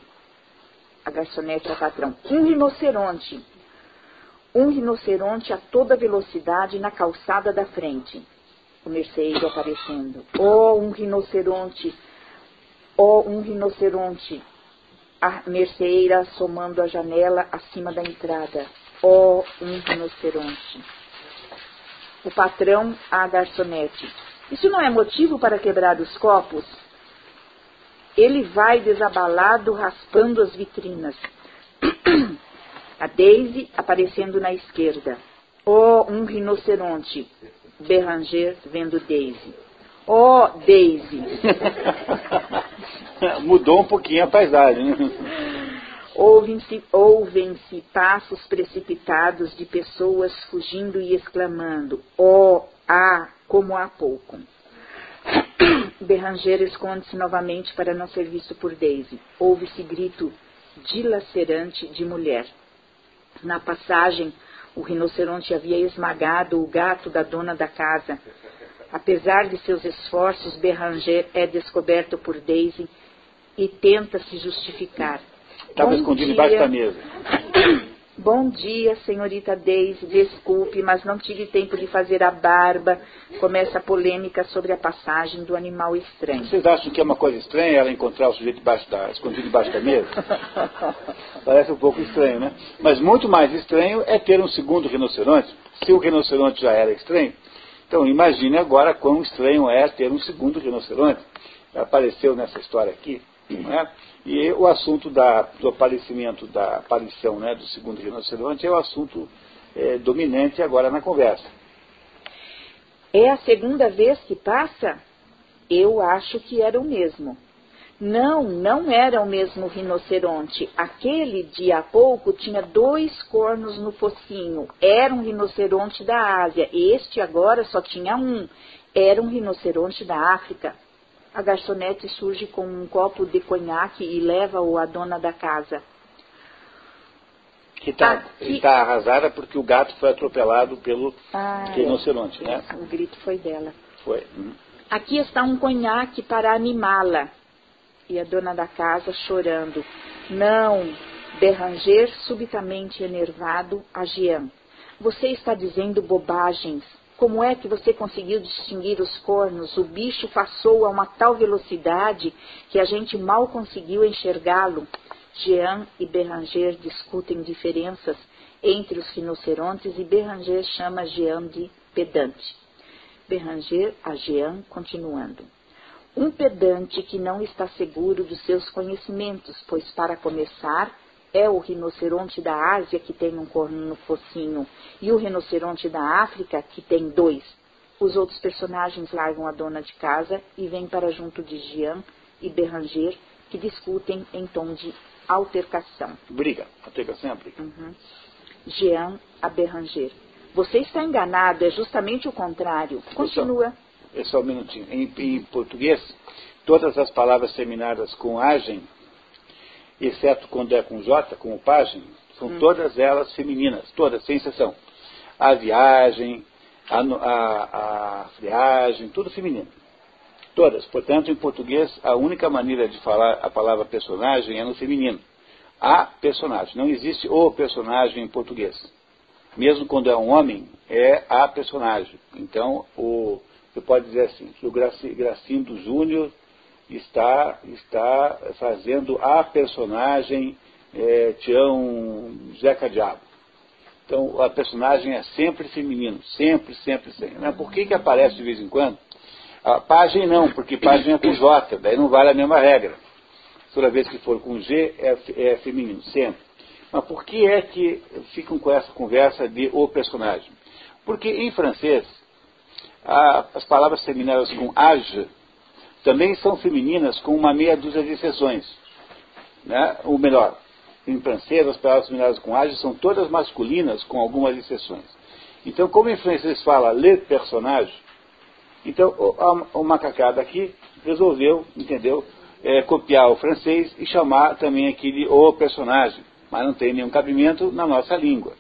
A garçonete ao patrão. Um rinoceronte. Um rinoceronte a toda velocidade na calçada da frente o merceeiro aparecendo. Oh, um rinoceronte! Oh, um rinoceronte! A merceeira somando a janela acima da entrada. Oh, um rinoceronte! O patrão à garçonete. Isso não é motivo para quebrar os copos? Ele vai desabalado raspando as vitrinas. [clears throat] A Daisy aparecendo na esquerda. Oh, um rinoceronte! Berranger vendo Daisy. Oh, Daisy! [laughs] Mudou um pouquinho a paisagem. Ouvem-se ouvem passos precipitados de pessoas fugindo e exclamando: Oh, ah, como há pouco. [coughs] Berranger esconde-se novamente para não ser visto por Daisy. Ouve-se grito dilacerante de mulher. Na passagem, o rinoceronte havia esmagado o gato da dona da casa. Apesar de seus esforços, Berranger é descoberto por Daisy e tenta se justificar. Estava escondido embaixo da mesa. [coughs] Bom dia, senhorita Daisy. Desculpe, mas não tive tempo de fazer a barba. Começa a polêmica sobre a passagem do animal estranho. Vocês acham que é uma coisa estranha ela encontrar o sujeito debaixo da, escondido debaixo da mesa? [laughs] Parece um pouco estranho, né? Mas muito mais estranho é ter um segundo rinoceronte. Se o rinoceronte já era estranho, então imagine agora quão estranho é ter um segundo rinoceronte. Apareceu nessa história aqui, não é? E o assunto da, do aparecimento, da aparição né, do segundo rinoceronte é o assunto eh, dominante agora na conversa. É a segunda vez que passa? Eu acho que era o mesmo. Não, não era o mesmo rinoceronte. Aquele de há pouco tinha dois cornos no focinho. Era um rinoceronte da Ásia. Este agora só tinha um. Era um rinoceronte da África. A garçonete surge com um copo de conhaque e leva-o à dona da casa. Que está Aqui- tá arrasada porque o gato foi atropelado pelo Ah, rinoceronte, né? O grito foi dela. Foi. Hum. Aqui está um conhaque para animá-la. E a dona da casa chorando. Não, Berranger, subitamente enervado, a Jean. Você está dizendo bobagens. Como é que você conseguiu distinguir os cornos? O bicho passou a uma tal velocidade que a gente mal conseguiu enxergá-lo. Jean e Beranger discutem diferenças entre os rinocerontes e Beranger chama Jean de pedante. Beranger a Jean continuando. Um pedante que não está seguro dos seus conhecimentos, pois, para começar, é o rinoceronte da Ásia que tem um corno no focinho e o rinoceronte da África que tem dois. Os outros personagens largam a dona de casa e vêm para junto de Jean e Beranger, que discutem em tom de altercação. Briga. Altercação é briga. Uhum. Jean a Beranger. Você está enganado, é justamente o contrário. Continua. É só um minutinho. Em, em português, todas as palavras terminadas com agem, exceto quando é com J, com o pagem, são hum. todas elas femininas, todas, sem exceção. A viagem, a, a, a friagem, tudo feminino. Todas. Portanto, em português, a única maneira de falar a palavra personagem é no feminino. A personagem. Não existe o personagem em português. Mesmo quando é um homem, é a personagem. Então, o, você pode dizer assim, que o Gracindo Júnior está, está fazendo a personagem é, Tião Zeca Diabo. Então, a personagem é sempre feminino, sempre, sempre, sempre. Por que, que aparece de vez em quando? A página não, porque página é com J, daí não vale a mesma regra. Toda vez que for com G, é, é feminino, sempre. Mas por que é que ficam com essa conversa de o personagem? Porque em francês, a, as palavras terminadas com age também são femininas com uma meia dúzia de exceções. Né? Ou melhor, em francês, as palavras terminadas com age são todas masculinas com algumas exceções. Então, como em francês fala le personnage, então o, o macacada aqui resolveu, entendeu, é, copiar o francês e chamar também aqui de o personagem, mas não tem nenhum cabimento na nossa língua.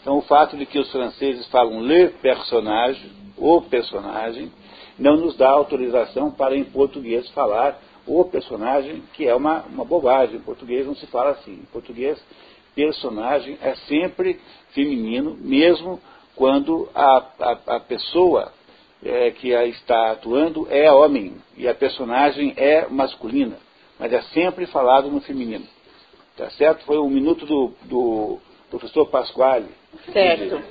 Então, o fato de que os franceses falam le personnage, o personagem, não nos dá autorização para em português falar o personagem, que é uma, uma bobagem. Em português não se fala assim. Em português, personagem é sempre feminino, mesmo quando a, a, a pessoa é, que a está atuando é homem e a personagem é masculina. Mas é sempre falado no feminino. Tá certo? Foi um minuto do, do professor Pasquale. Certo.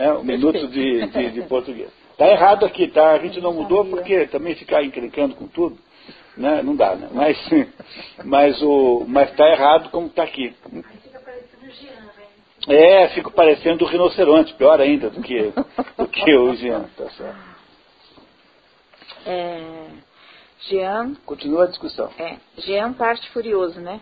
Né, um minuto de, de, de português. Está errado aqui, tá? A gente não mudou porque também ficar encrencando com tudo, né? Não dá, né? Mas, mas o, mas está errado como está aqui. É, fica parecendo o rinoceronte, pior ainda do que, do que o Jean, tá certo. É, Jean. Continua a discussão. É, Jean parte furioso, né?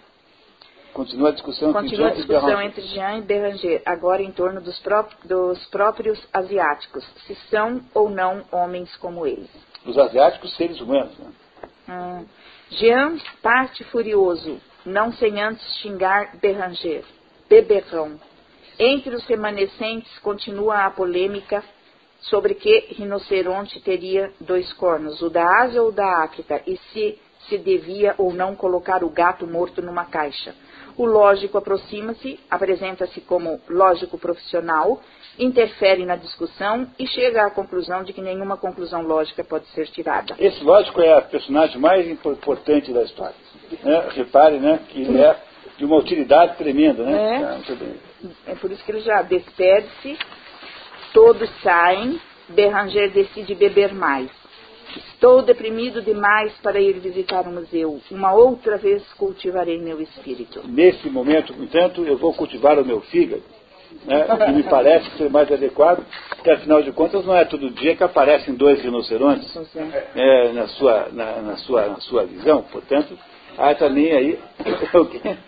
Continua a discussão, Continua a discussão entre Jean e Beranger, agora em torno dos, pró dos, próprios asiáticos, se são ou não homens como eles. Os asiáticos, seres humanos. Né? Hum. Jean parte furioso, não sem antes xingar Beranger. Beberrão. Entre os remanescentes continua a polêmica sobre que rinoceronte teria dois cornos, o da Ásia ou da África, e se se devia ou não colocar o gato morto numa caixa. O lógico aproxima-se, apresenta-se como lógico profissional, interfere na discussão e chega à conclusão de que nenhuma conclusão lógica pode ser tirada. Esse lógico é a personagem mais importante da história. Né? Repare né, que ele é de uma utilidade tremenda. Né? É, é por isso que ele já despede-se, todos saem, Beranger decide beber mais. Estou deprimido demais para ir visitar o museu. Uma outra vez cultivarei meu espírito. Nesse momento, entanto, eu vou cultivar o meu fígado, né, que me parece ser mais adequado, porque afinal de contas não é todo dia que aparecem dois rinocerontes é, na, sua, na, na, sua, na sua visão. Portanto, há também aí. [laughs]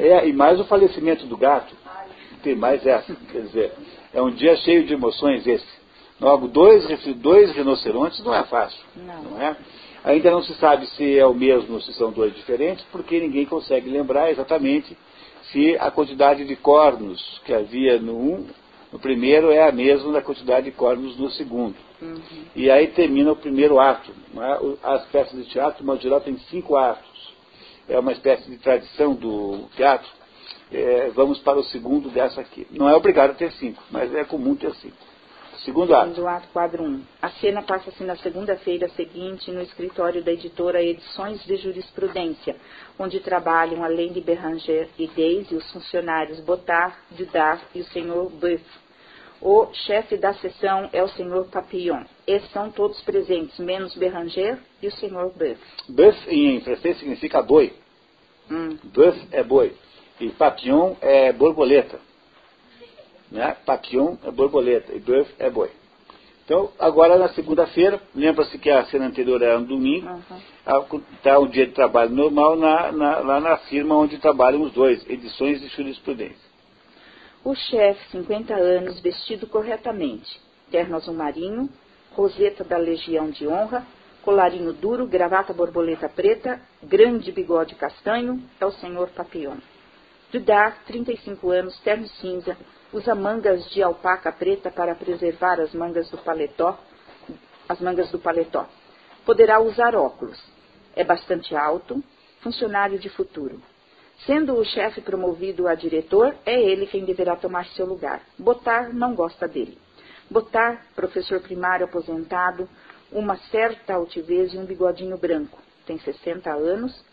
é, e mais o falecimento do gato. Tem mais essa. Quer dizer, é um dia cheio de emoções esse. Logo, dois, dois rinocerontes não é fácil. Não. não é? Ainda não se sabe se é o mesmo ou se são dois diferentes, porque ninguém consegue lembrar exatamente se a quantidade de cornos que havia no um, no primeiro é a mesma da quantidade de cornos no segundo. Uhum. E aí termina o primeiro ato. É? As peças de teatro, no geral, tem cinco atos. É uma espécie de tradição do teatro. É, vamos para o segundo dessa aqui. Não é obrigado a ter cinco, mas é comum ter cinco segundo ato. Segundo ato, quadro 1. A cena passa-se na segunda-feira seguinte no escritório da editora Edições de Jurisprudência, onde trabalham, além de Beranger e Daisy, os funcionários Botard, Dudar e o senhor Buff. O chefe da sessão é o senhor Papillon. Esses são todos presentes, menos Beranger e o senhor Buff. Buff em francês significa boi. Hum. Buff é boi. E papillon é borboleta. Né? Papillon é borboleta e buff é boi. Então, agora na segunda-feira, lembra-se que a cena anterior era um domingo, está um dia de trabalho normal na, na, lá na firma onde trabalham os dois, edições de jurisprudência. O chefe, 50 anos, vestido corretamente, terno azul marinho, roseta da Legião de Honra, colarinho duro, gravata borboleta preta, grande bigode castanho, é o senhor Papillon. Dudar, 35 anos, terno cinza, usa mangas de alpaca preta para preservar as mangas do paletó, as mangas do paletó. Poderá usar óculos. É bastante alto, funcionário de futuro. Sendo o chefe promovido a diretor, é ele quem deverá tomar seu lugar. Botar não gosta dele. Botar, professor primário aposentado, uma certa altivez e um bigodinho branco. Tem 60 anos,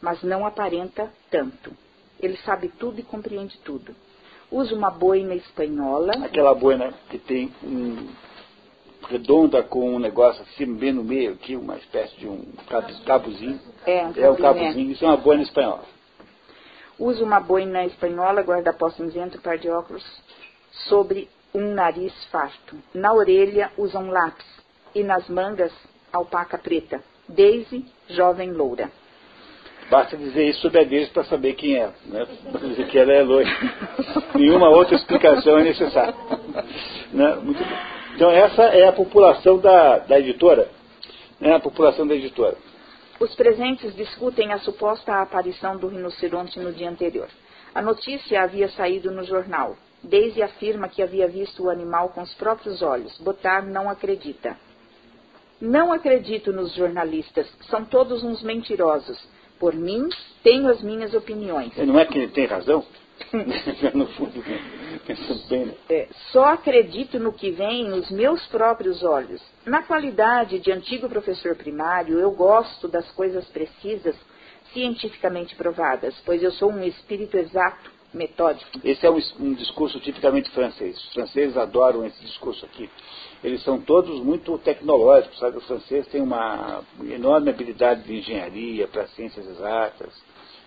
mas não aparenta tanto. Ele sabe tudo e compreende tudo usa uma boina espanhola. Aquela boina que tem um redonda com um negócio assim bem no meio aqui, uma espécie de um cabozinho. É, um, é um cabozinho, isso é uma boina espanhola. Usa uma boina espanhola, guarda-pó cinzento, par de óculos, sobre um nariz farto. Na orelha usa um lápis e nas mangas alpaca preta. Daisy, jovem loura. Basta dizer isso sobre a Daisy para saber quem é, né? Dizer que ela é loira. Nenhuma outra explicação é necessária. Né? Então essa é a população da, da editora. Né? A população da editora. Os presentes discutem a suposta aparição do rinoceronte no dia anterior. A notícia havia saído no jornal. Daisy afirma que havia visto o animal com os próprios olhos. Botar não acredita. Não acredito nos jornalistas. São todos uns mentirosos. Por mim, tenho as minhas opiniões. Não é que ele tem razão? [laughs] no fundo, pensando bem. Né? É, só acredito no que vem nos meus próprios olhos. Na qualidade de antigo professor primário, eu gosto das coisas precisas, cientificamente provadas, pois eu sou um espírito exato, metódico. Esse é um, um discurso tipicamente francês. Os franceses adoram esse discurso aqui eles são todos muito tecnológicos, sabe? O francês tem uma enorme habilidade de engenharia para ciências exatas.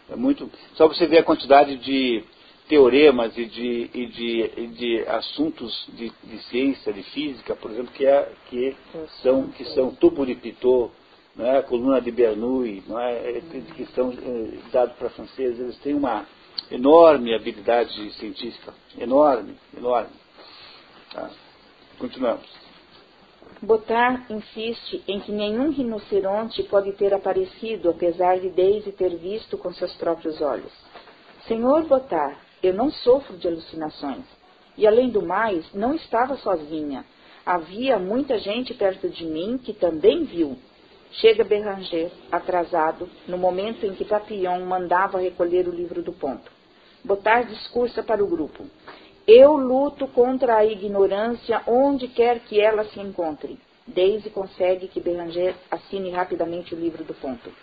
É muito. Só você ver a quantidade de teoremas e de, e de, e de assuntos de, de, ciência, de física, por exemplo, que, é, que são, que são tubo de Pitot, não é? coluna de Bernoulli, não é? que são eh, dados para franceses. Eles têm uma enorme habilidade científica, enorme, enorme. Tá? Continuamos. Botar insiste em que nenhum rinoceronte pode ter aparecido, apesar de Daisy ter visto com seus próprios olhos. Senhor Botar, eu não sofro de alucinações. E além do mais, não estava sozinha. Havia muita gente perto de mim que também viu. Chega Beranger, atrasado, no momento em que Papillon mandava recolher o livro do ponto. Botar discursa para o grupo. Eu luto contra a ignorância onde quer que ela se encontre. Daisy consegue que Beranger assine rapidamente o livro do ponto.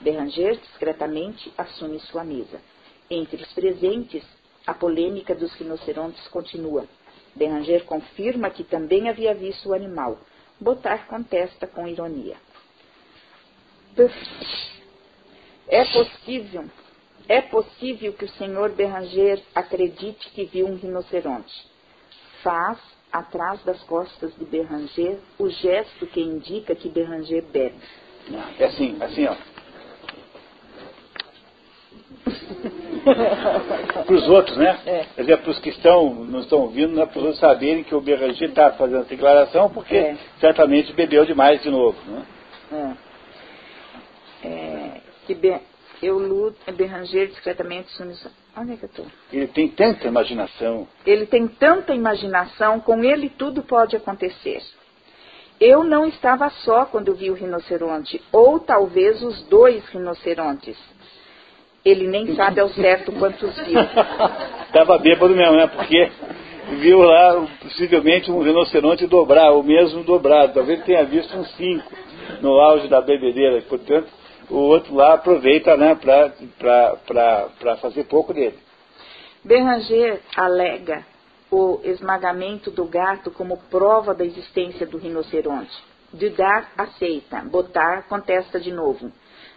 Beranger discretamente assume sua mesa. Entre os presentes, a polêmica dos rinocerontes continua. Beranger confirma que também havia visto o animal. Botar contesta com ironia. É possível é possível que o senhor Beranger acredite que viu um rinoceronte. Faz, atrás das costas de Beranger, o gesto que indica que Beranger bebe. É assim, assim, ó. [laughs] para os outros, né? É. Quer dizer, para os que estão, não estão ouvindo, né? para os outros saberem que o Beranger está fazendo essa declaração, porque é. certamente bebeu demais de novo. Né? É. é que eu luto, é discretamente Onde é que eu estou? Ele tem tanta imaginação. Ele tem tanta imaginação, com ele tudo pode acontecer. Eu não estava só quando vi o rinoceronte, ou talvez os dois rinocerontes. Ele nem sabe ao certo quantos viu. [laughs] Estava bêbado mesmo, né? Porque viu lá possivelmente um rinoceronte dobrar, o mesmo dobrado. Talvez tenha visto um cinco no auge da bebedeira. Portanto, o outro lá aproveita né, para fazer pouco dele. Beranger alega o esmagamento do gato como prova da existência do rinoceronte. Dudar aceita, Botar contesta de novo.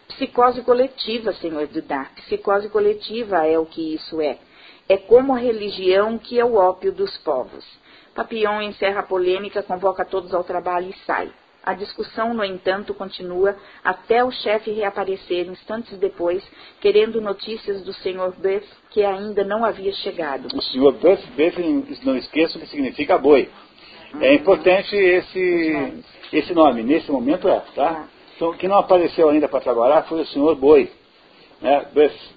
Psicose coletiva, senhor Dudar. Psicose coletiva é o que isso é. É como a religião que é o ópio dos povos. Papillon encerra a polêmica, convoca todos ao trabalho e sai. A discussão, no entanto, continua até o chefe reaparecer instantes depois, querendo notícias do Sr. Buff, que ainda não havia chegado. O Sr. Buff, Buff não esqueça que significa boi. É importante esse, esse nome, nesse momento é, tá? Ah. Então, que não apareceu ainda para trabalhar foi o Sr. Boi, né? Buff.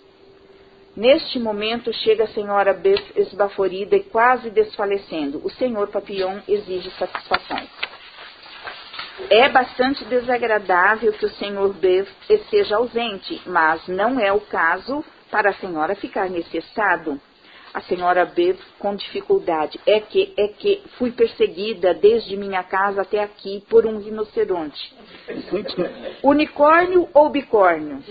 Neste momento chega a senhora Buff esbaforida e quase desfalecendo. O senhor Papillon exige satisfação. É bastante desagradável que o senhor Bev esteja ausente, mas não é o caso para a senhora ficar nesse estado. A senhora Bev, com dificuldade, é que, é que fui perseguida desde minha casa até aqui por um rinoceronte. Unicórnio ou bicórnio?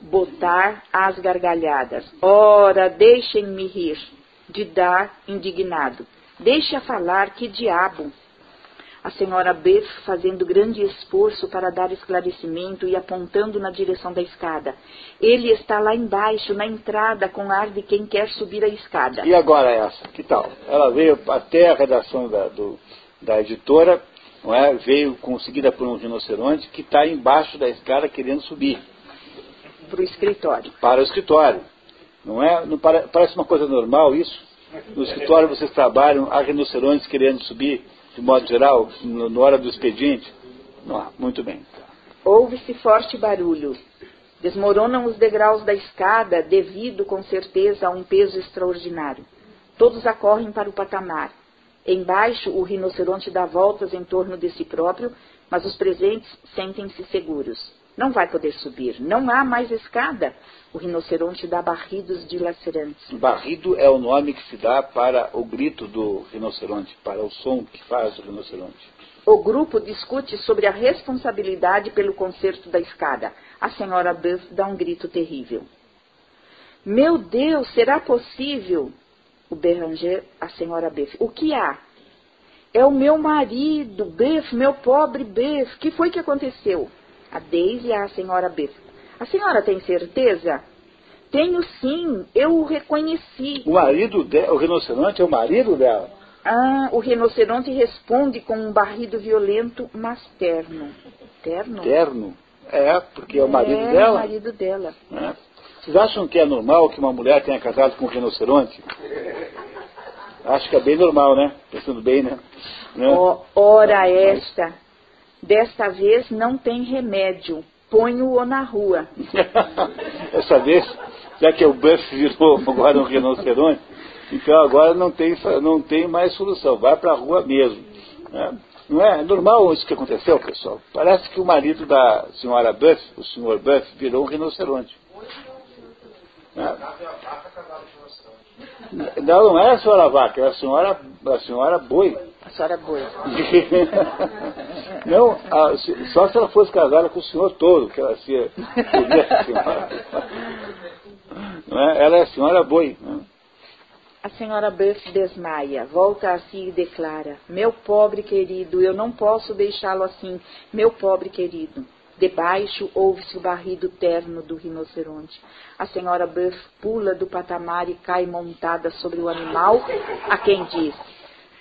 Botar as gargalhadas. Ora, deixem-me rir. De dar indignado. Deixe-a falar, que diabo a senhora Beth fazendo grande esforço para dar esclarecimento e apontando na direção da escada. Ele está lá embaixo, na entrada, com ar de quem quer subir a escada. E agora essa? Que tal? Ela veio até a redação da, do, da editora, não é? veio conseguida por um rinoceronte que está embaixo da escada querendo subir. Para o escritório. Para o escritório. Não é? Não parece uma coisa normal isso? No escritório vocês trabalham, há rinocerontes querendo subir de modo geral, na hora do expediente? Não, muito bem. Ouve-se forte barulho. Desmoronam os degraus da escada, devido, com certeza, a um peso extraordinário. Todos acorrem para o patamar. Embaixo, o rinoceronte dá voltas em torno de si próprio, mas os presentes sentem-se seguros. Não vai poder subir. Não há mais escada. O rinoceronte dá barridos dilacerantes. Barrido é o nome que se dá para o grito do rinoceronte, para o som que faz o rinoceronte. O grupo discute sobre a responsabilidade pelo conserto da escada. A senhora Buff dá um grito terrível. Meu Deus, será possível? O Beranger, a senhora Buff. O que há? É o meu marido, Buff, meu pobre Buff. que foi que aconteceu? A Daisy e a senhora Beth. A senhora tem certeza? Tenho sim, eu o reconheci. O marido dela, o rinoceronte é o marido dela? Ah, o rinoceronte responde com um barrido violento, mas terno. Terno? Terno? É, porque é o marido é, dela. É o marido dela. É. Vocês acham que é normal que uma mulher tenha casado com um rinoceronte? Acho que é bem normal, né? Pensando bem, né? Oh, ora esta, Desta vez não tem remédio. Ponho-o na rua. [laughs] Essa vez, já que o Buff virou agora um rinoceronte, então agora não tem, não tem mais solução. Vai para a rua mesmo. Né? Não é normal isso que aconteceu, pessoal? Parece que o marido da senhora Buff, o senhor Buff, virou um rinoceronte. Né? Não, não é a senhora vaca, é a senhora, a senhora boi. Senhora boi. [laughs] não, a, só se ela fosse casada com o senhor todo, que ela se, seria a senhora. [laughs] É? Ela é a senhora boi. Né? A senhora Buff desmaia, volta a si e declara: Meu pobre querido, eu não posso deixá-lo assim, meu pobre querido. Debaixo ouve-se o barrido terno do rinoceronte. A senhora Buff pula do patamar e cai montada sobre o animal, a quem diz: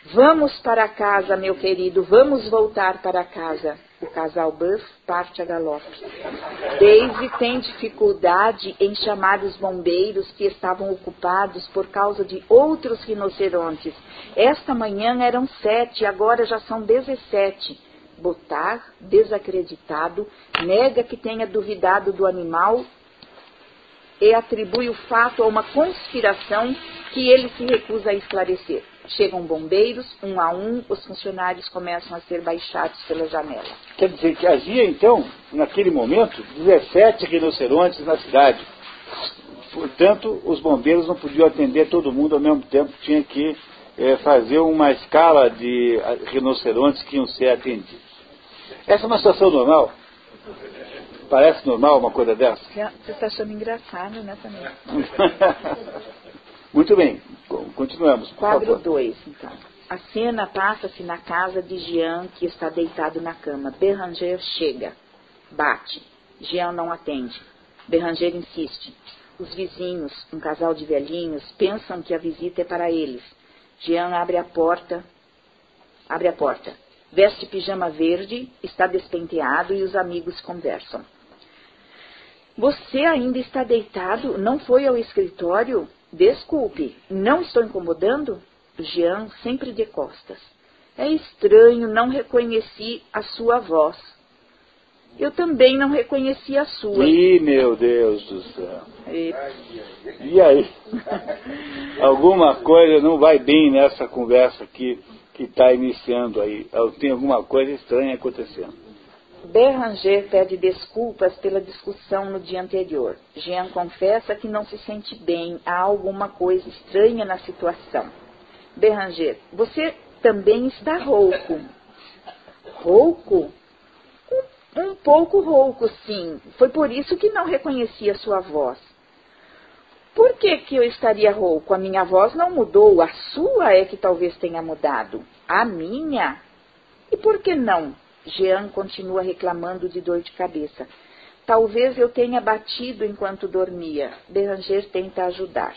Vamos para casa, meu querido, vamos voltar para casa. O casal Buff parte a galope. Daisy tem dificuldade em chamar os bombeiros que estavam ocupados por causa de outros rinocerontes. Esta manhã eram sete, agora já são dezessete. Botar, desacreditado, nega que tenha duvidado do animal e atribui o fato a uma conspiração que ele se recusa a esclarecer. Chegam bombeiros, um a um, os funcionários começam a ser baixados pela janela. Quer dizer que havia, então, naquele momento, 17 rinocerontes na cidade. Portanto, os bombeiros não podiam atender todo mundo ao mesmo tempo, tinha que é, fazer uma escala de rinocerontes que iam ser atendidos. Essa é uma situação normal? Parece normal uma coisa dessa? Você está achando engraçado, né, também? [laughs] Muito bem, continuamos. Quadro 2, então. A cena passa-se na casa de Jean, que está deitado na cama. Beranger chega, bate. Jean não atende. Beranger insiste. Os vizinhos, um casal de velhinhos, pensam que a visita é para eles. Jean abre a porta, abre a porta. Veste pijama verde, está despenteado e os amigos conversam. Você ainda está deitado? Não foi ao escritório? Desculpe, não estou incomodando? Jean sempre de costas. É estranho, não reconheci a sua voz. Eu também não reconheci a sua. Ih, meu Deus do céu. E, e aí? alguma coisa não vai bem nessa conversa que está iniciando aí. Tem alguma coisa estranha acontecendo. Beranger pede desculpas pela discussão no dia anterior. Jean confessa que não se sente bem, há alguma coisa estranha na situação. Beranger, você também está rouco. Rouco? Um, um pouco rouco, sim. Foi por isso que não reconheci a sua voz. Por que, que eu estaria rouco? A minha voz não mudou, a sua é que talvez tenha mudado. A minha? E por que não? Jean continua reclamando de dor de cabeça. Talvez eu tenha batido enquanto dormia. Beranger tenta ajudar.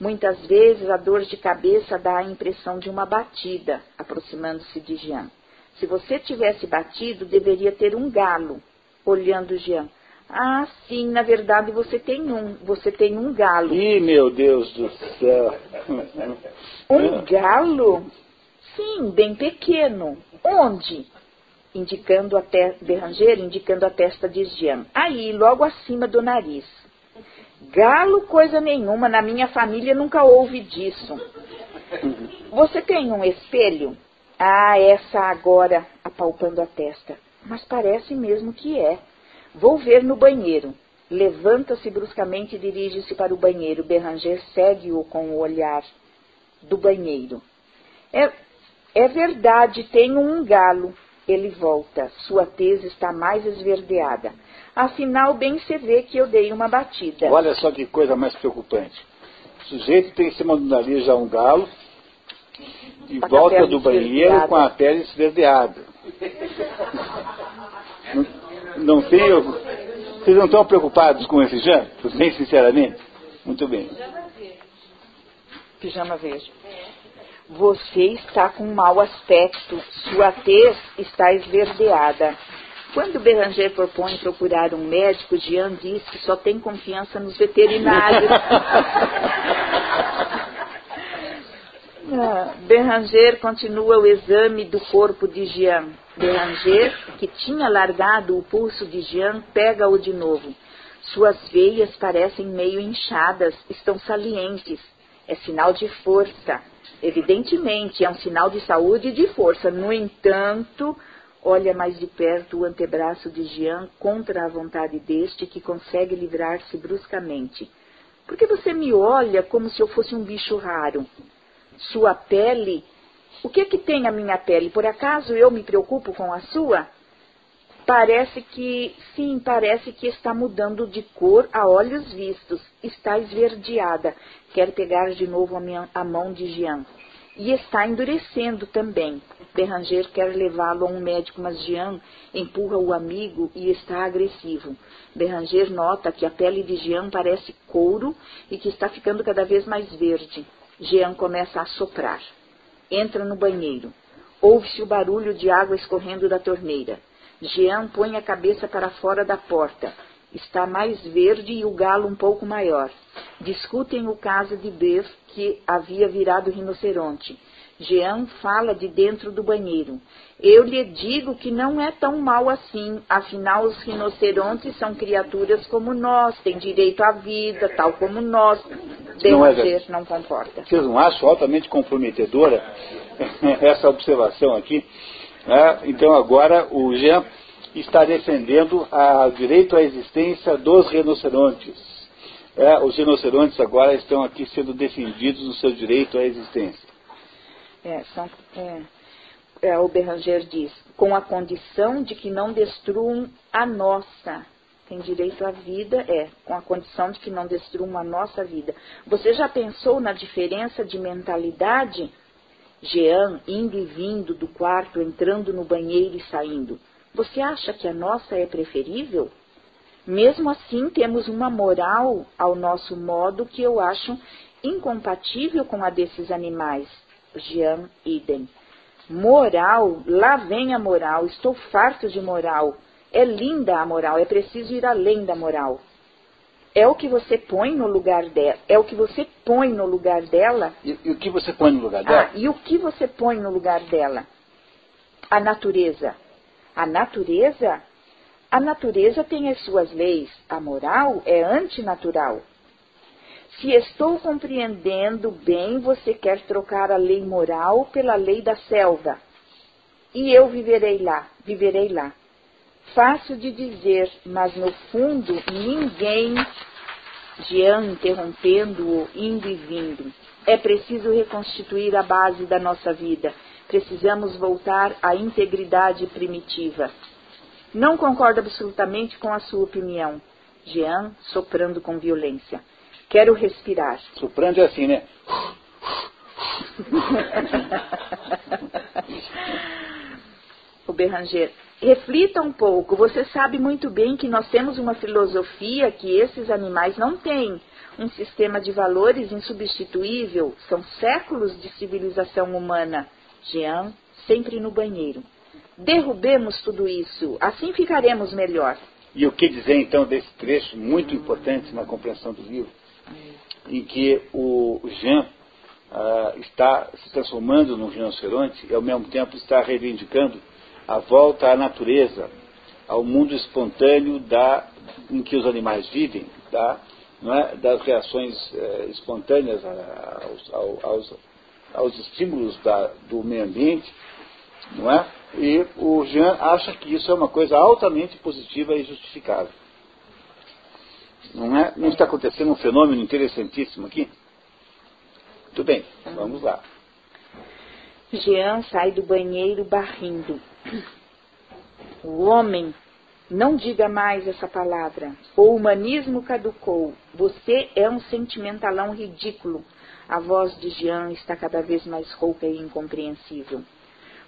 Muitas vezes a dor de cabeça dá a impressão de uma batida, aproximando-se de Jean. Se você tivesse batido, deveria ter um galo. Olhando Jean. Ah, sim, na verdade você tem um. Você tem um galo. Ih, meu Deus do céu. Um galo? Sim, bem pequeno. Onde? Indicando a te... Berranger, indicando a testa de Jean. Aí, logo acima do nariz. Galo, coisa nenhuma, na minha família nunca houve disso. Você tem um espelho? Ah, essa agora, apalpando a testa. Mas parece mesmo que é. Vou ver no banheiro. Levanta-se bruscamente e dirige-se para o banheiro. Berranger segue-o com o olhar do banheiro. É, é verdade, tenho um galo. Ele volta. Sua tez está mais esverdeada. Afinal, bem se vê que eu dei uma batida. Olha só que coisa mais preocupante. O sujeito tem em cima do nariz já um galo e a volta do banheiro com a pele esverdeada. não, não tenho. Vocês não estão preocupados com esse já? Bem sinceramente? Muito bem. Pijama verde. Você está com mau aspecto, sua tez está esverdeada. Quando Beranger propõe procurar um médico, Jean diz que só tem confiança nos veterinários. [laughs] ah, Beranger continua o exame do corpo de Jean. Beranger, que tinha largado o pulso de Jean, pega-o de novo. Suas veias parecem meio inchadas, estão salientes. É sinal de força. Evidentemente, é um sinal de saúde e de força. No entanto, olha mais de perto o antebraço de Jean contra a vontade deste, que consegue livrar-se bruscamente. Por que você me olha como se eu fosse um bicho raro? Sua pele. O que é que tem a minha pele? Por acaso eu me preocupo com a sua? Parece que, sim, parece que está mudando de cor a olhos vistos. Está esverdeada. Quer pegar de novo a, minha, a mão de Jean. E está endurecendo também. Berranger quer levá-lo a um médico, mas Jean empurra o amigo e está agressivo. Berranger nota que a pele de Jean parece couro e que está ficando cada vez mais verde. Jean começa a soprar. Entra no banheiro. Ouve-se o barulho de água escorrendo da torneira. Jean põe a cabeça para fora da porta. Está mais verde e o galo um pouco maior. Discutem o caso de Bev, que havia virado rinoceronte. Jean fala de dentro do banheiro. Eu lhe digo que não é tão mal assim. Afinal, os rinocerontes são criaturas como nós, têm direito à vida, tal como nós. Não, é, não concorda. Vocês não acham altamente comprometedora [laughs] essa observação aqui? Né? Então agora o Jean está defendendo o direito à existência dos rinocerontes. É, os rinocerontes agora estão aqui sendo defendidos no seu direito à existência. É, são, é, é, o Beranger diz, com a condição de que não destruam a nossa. Tem direito à vida, é, com a condição de que não destruam a nossa vida. Você já pensou na diferença de mentalidade? Jean indo e vindo do quarto, entrando no banheiro e saindo. Você acha que a nossa é preferível? Mesmo assim, temos uma moral ao nosso modo que eu acho incompatível com a desses animais. Jean Idem. Moral, lá vem a moral, estou farto de moral. É linda a moral, é preciso ir além da moral. É o que você põe no lugar dela. É o que você põe no lugar dela. E, e o que você põe no lugar dela? Ah, e o que você põe no lugar dela? A natureza. A natureza a natureza tem as suas leis, a moral é antinatural. Se estou compreendendo bem, você quer trocar a lei moral pela lei da selva. E eu viverei lá, viverei lá. Fácil de dizer, mas no fundo ninguém, Jean interrompendo-o, indo e vindo. É preciso reconstituir a base da nossa vida. Precisamos voltar à integridade primitiva. Não concordo absolutamente com a sua opinião. Jean, soprando com violência. Quero respirar. Soprando é assim, né? [laughs] o Berranger. Reflita um pouco. Você sabe muito bem que nós temos uma filosofia que esses animais não têm. Um sistema de valores insubstituível. São séculos de civilização humana. Jean, sempre no banheiro. Derrubemos tudo isso, assim ficaremos melhor. E o que dizer então desse trecho muito importante na compreensão do livro, em que o Jean ah, está se transformando num rinoceronte e ao mesmo tempo está reivindicando a volta à natureza, ao mundo espontâneo da, em que os animais vivem, da, é, das reações eh, espontâneas aos, aos, aos estímulos da, do meio ambiente, não é? E o Jean acha que isso é uma coisa altamente positiva e justificável. Não, é? Não está acontecendo um fenômeno interessantíssimo aqui? Muito bem, vamos lá. Jean sai do banheiro barrindo. O homem, não diga mais essa palavra. O humanismo caducou. Você é um sentimentalão ridículo. A voz de Jean está cada vez mais rouca e incompreensível.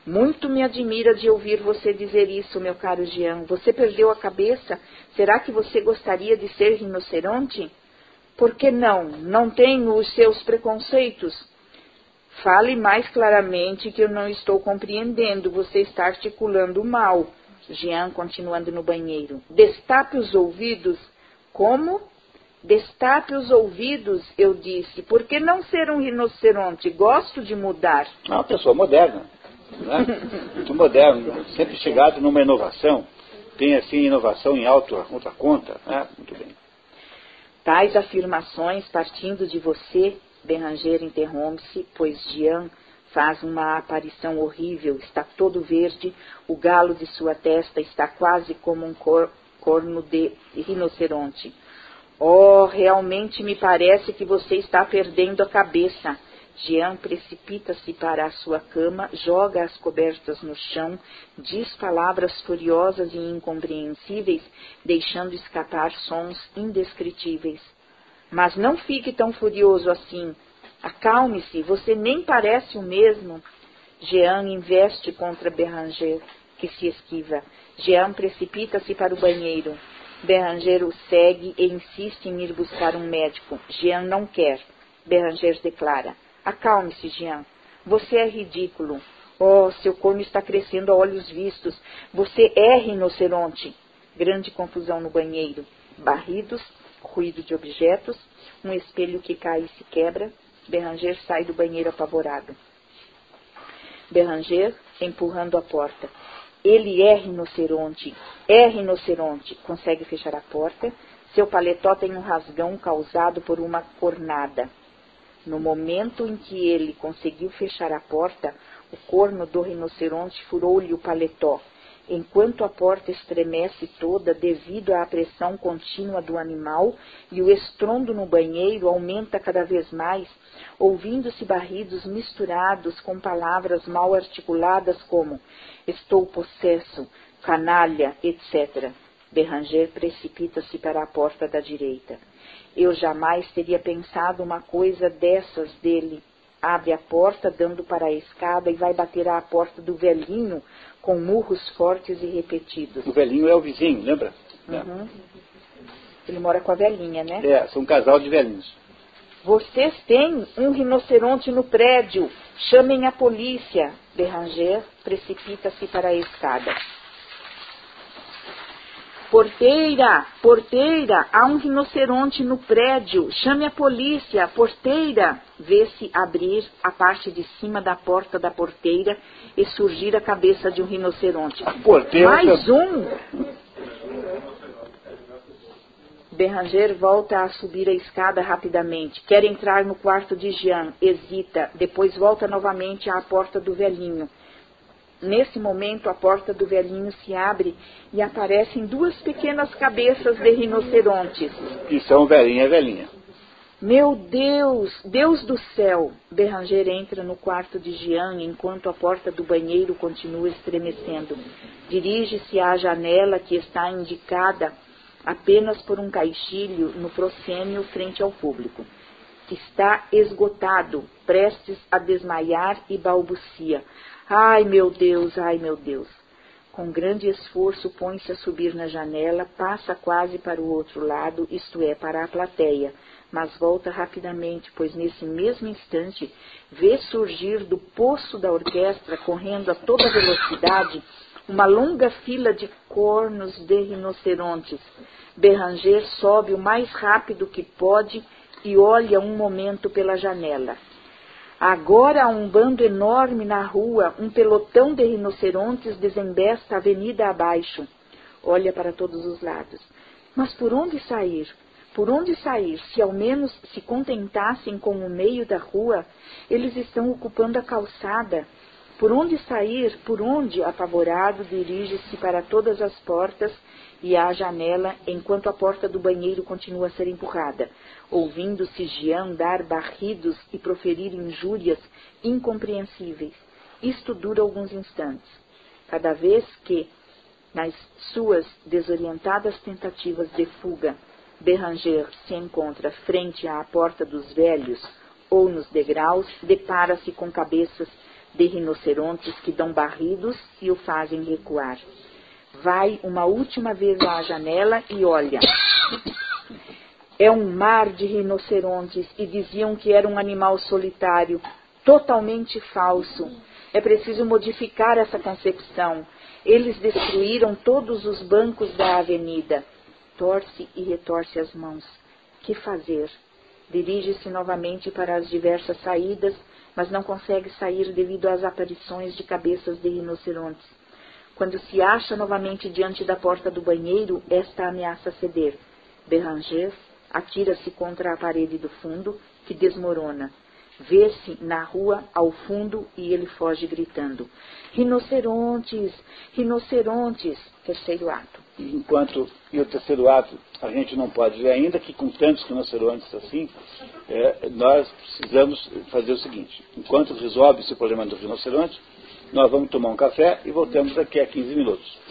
Muito me admira de ouvir você dizer isso, meu caro Jean. Você perdeu a cabeça? Será que você gostaria de ser rinoceronte? Por que não? Não tenho os seus preconceitos. Fale mais claramente que eu não estou compreendendo. Você está articulando mal. Jean continuando no banheiro. Destape os ouvidos. Como? Destape os ouvidos, eu disse. Por que não ser um rinoceronte? Gosto de mudar. É uma pessoa moderna né? muito moderno, sempre chegado numa inovação, tem assim inovação em alta, alta conta, né? muito bem. Tais afirmações partindo de você, Beranger interrompe-se, pois Jean faz uma aparição horrível, está todo verde, o galo de sua testa está quase como um cor, corno de rinoceronte. Oh, realmente me parece que você está perdendo a cabeça. Jean precipita-se para a sua cama, joga as cobertas no chão, diz palavras furiosas e incompreensíveis, deixando escapar sons indescritíveis. Mas não fique tão furioso assim. Acalme-se, você nem parece o mesmo. Jean investe contra Beranger, que se esquiva. Jean precipita-se para o banheiro. Beranger o segue e insiste em ir buscar um médico. Jean não quer. Beranger declara: Acalme-se, Jean. Você é ridículo. Oh, seu corno está crescendo a olhos vistos. Você é rinoceronte. Grande confusão no banheiro. Barridos, ruído de objetos, um espelho que cai e se quebra. Beranger sai do banheiro apavorado. Beranger empurrando a porta. Ele é rinoceronte. É rinoceronte. Consegue fechar a porta. Seu paletó tem um rasgão causado por uma cornada. No momento em que ele conseguiu fechar a porta, o corno do rinoceronte furou-lhe o paletó. Enquanto a porta estremece toda devido à pressão contínua do animal e o estrondo no banheiro aumenta cada vez mais, ouvindo-se barridos misturados com palavras mal articuladas como estou possesso, canalha, etc. Beranger precipita-se para a porta da direita. Eu jamais teria pensado uma coisa dessas dele. Abre a porta, dando para a escada, e vai bater à porta do velhinho com murros fortes e repetidos. O velhinho é o vizinho, lembra? Uhum. Ele mora com a velhinha, né? É, são um casal de velhinhos. Vocês têm um rinoceronte no prédio. Chamem a polícia. Beranger precipita-se para a escada. Porteira, porteira, há um rinoceronte no prédio. Chame a polícia, porteira. Vê-se abrir a parte de cima da porta da porteira e surgir a cabeça de um rinoceronte. Porteira. Mais um. Beranger volta a subir a escada rapidamente. Quer entrar no quarto de Jean. Hesita. Depois volta novamente à porta do velhinho. Nesse momento, a porta do velhinho se abre e aparecem duas pequenas cabeças de rinocerontes. Que são velhinha e velhinha. Meu Deus, Deus do céu! Beranger entra no quarto de Jean enquanto a porta do banheiro continua estremecendo. Dirige-se à janela que está indicada apenas por um caixilho no proscênio frente ao público. Está esgotado, prestes a desmaiar e balbucia. Ai, meu Deus, ai, meu Deus. Com grande esforço, põe-se a subir na janela, passa quase para o outro lado, isto é, para a plateia, mas volta rapidamente, pois nesse mesmo instante vê surgir do poço da orquestra, correndo a toda velocidade, uma longa fila de cornos de rinocerontes. Beranger sobe o mais rápido que pode e olha um momento pela janela. Agora há um bando enorme na rua, um pelotão de rinocerontes desembesta a avenida abaixo. Olha para todos os lados. Mas por onde sair? Por onde sair? Se ao menos se contentassem com o meio da rua, eles estão ocupando a calçada. Por onde sair? Por onde? Apavorado, dirige-se para todas as portas e à janela, enquanto a porta do banheiro continua a ser empurrada, ouvindo-se Jean dar barridos e proferir injúrias incompreensíveis. Isto dura alguns instantes. Cada vez que, nas suas desorientadas tentativas de fuga, Beranger se encontra frente à porta dos velhos ou nos degraus, depara-se com cabeças de rinocerontes que dão barridos e o fazem recuar vai uma última vez à janela e olha. É um mar de rinocerontes e diziam que era um animal solitário, totalmente falso. É preciso modificar essa concepção. Eles destruíram todos os bancos da avenida. Torce e retorce as mãos. Que fazer? Dirige-se novamente para as diversas saídas, mas não consegue sair devido às aparições de cabeças de rinocerontes. Quando se acha novamente diante da porta do banheiro, esta ameaça ceder. Beranger atira-se contra a parede do fundo, que desmorona. Vê-se na rua ao fundo e ele foge gritando: Rinocerontes! Rinocerontes! Terceiro ato. Enquanto, e o terceiro ato, a gente não pode ver ainda que com tantos rinocerontes assim, é, nós precisamos fazer o seguinte: enquanto resolve esse problema do rinoceronte, nós vamos tomar um café e voltamos daqui a 15 minutos.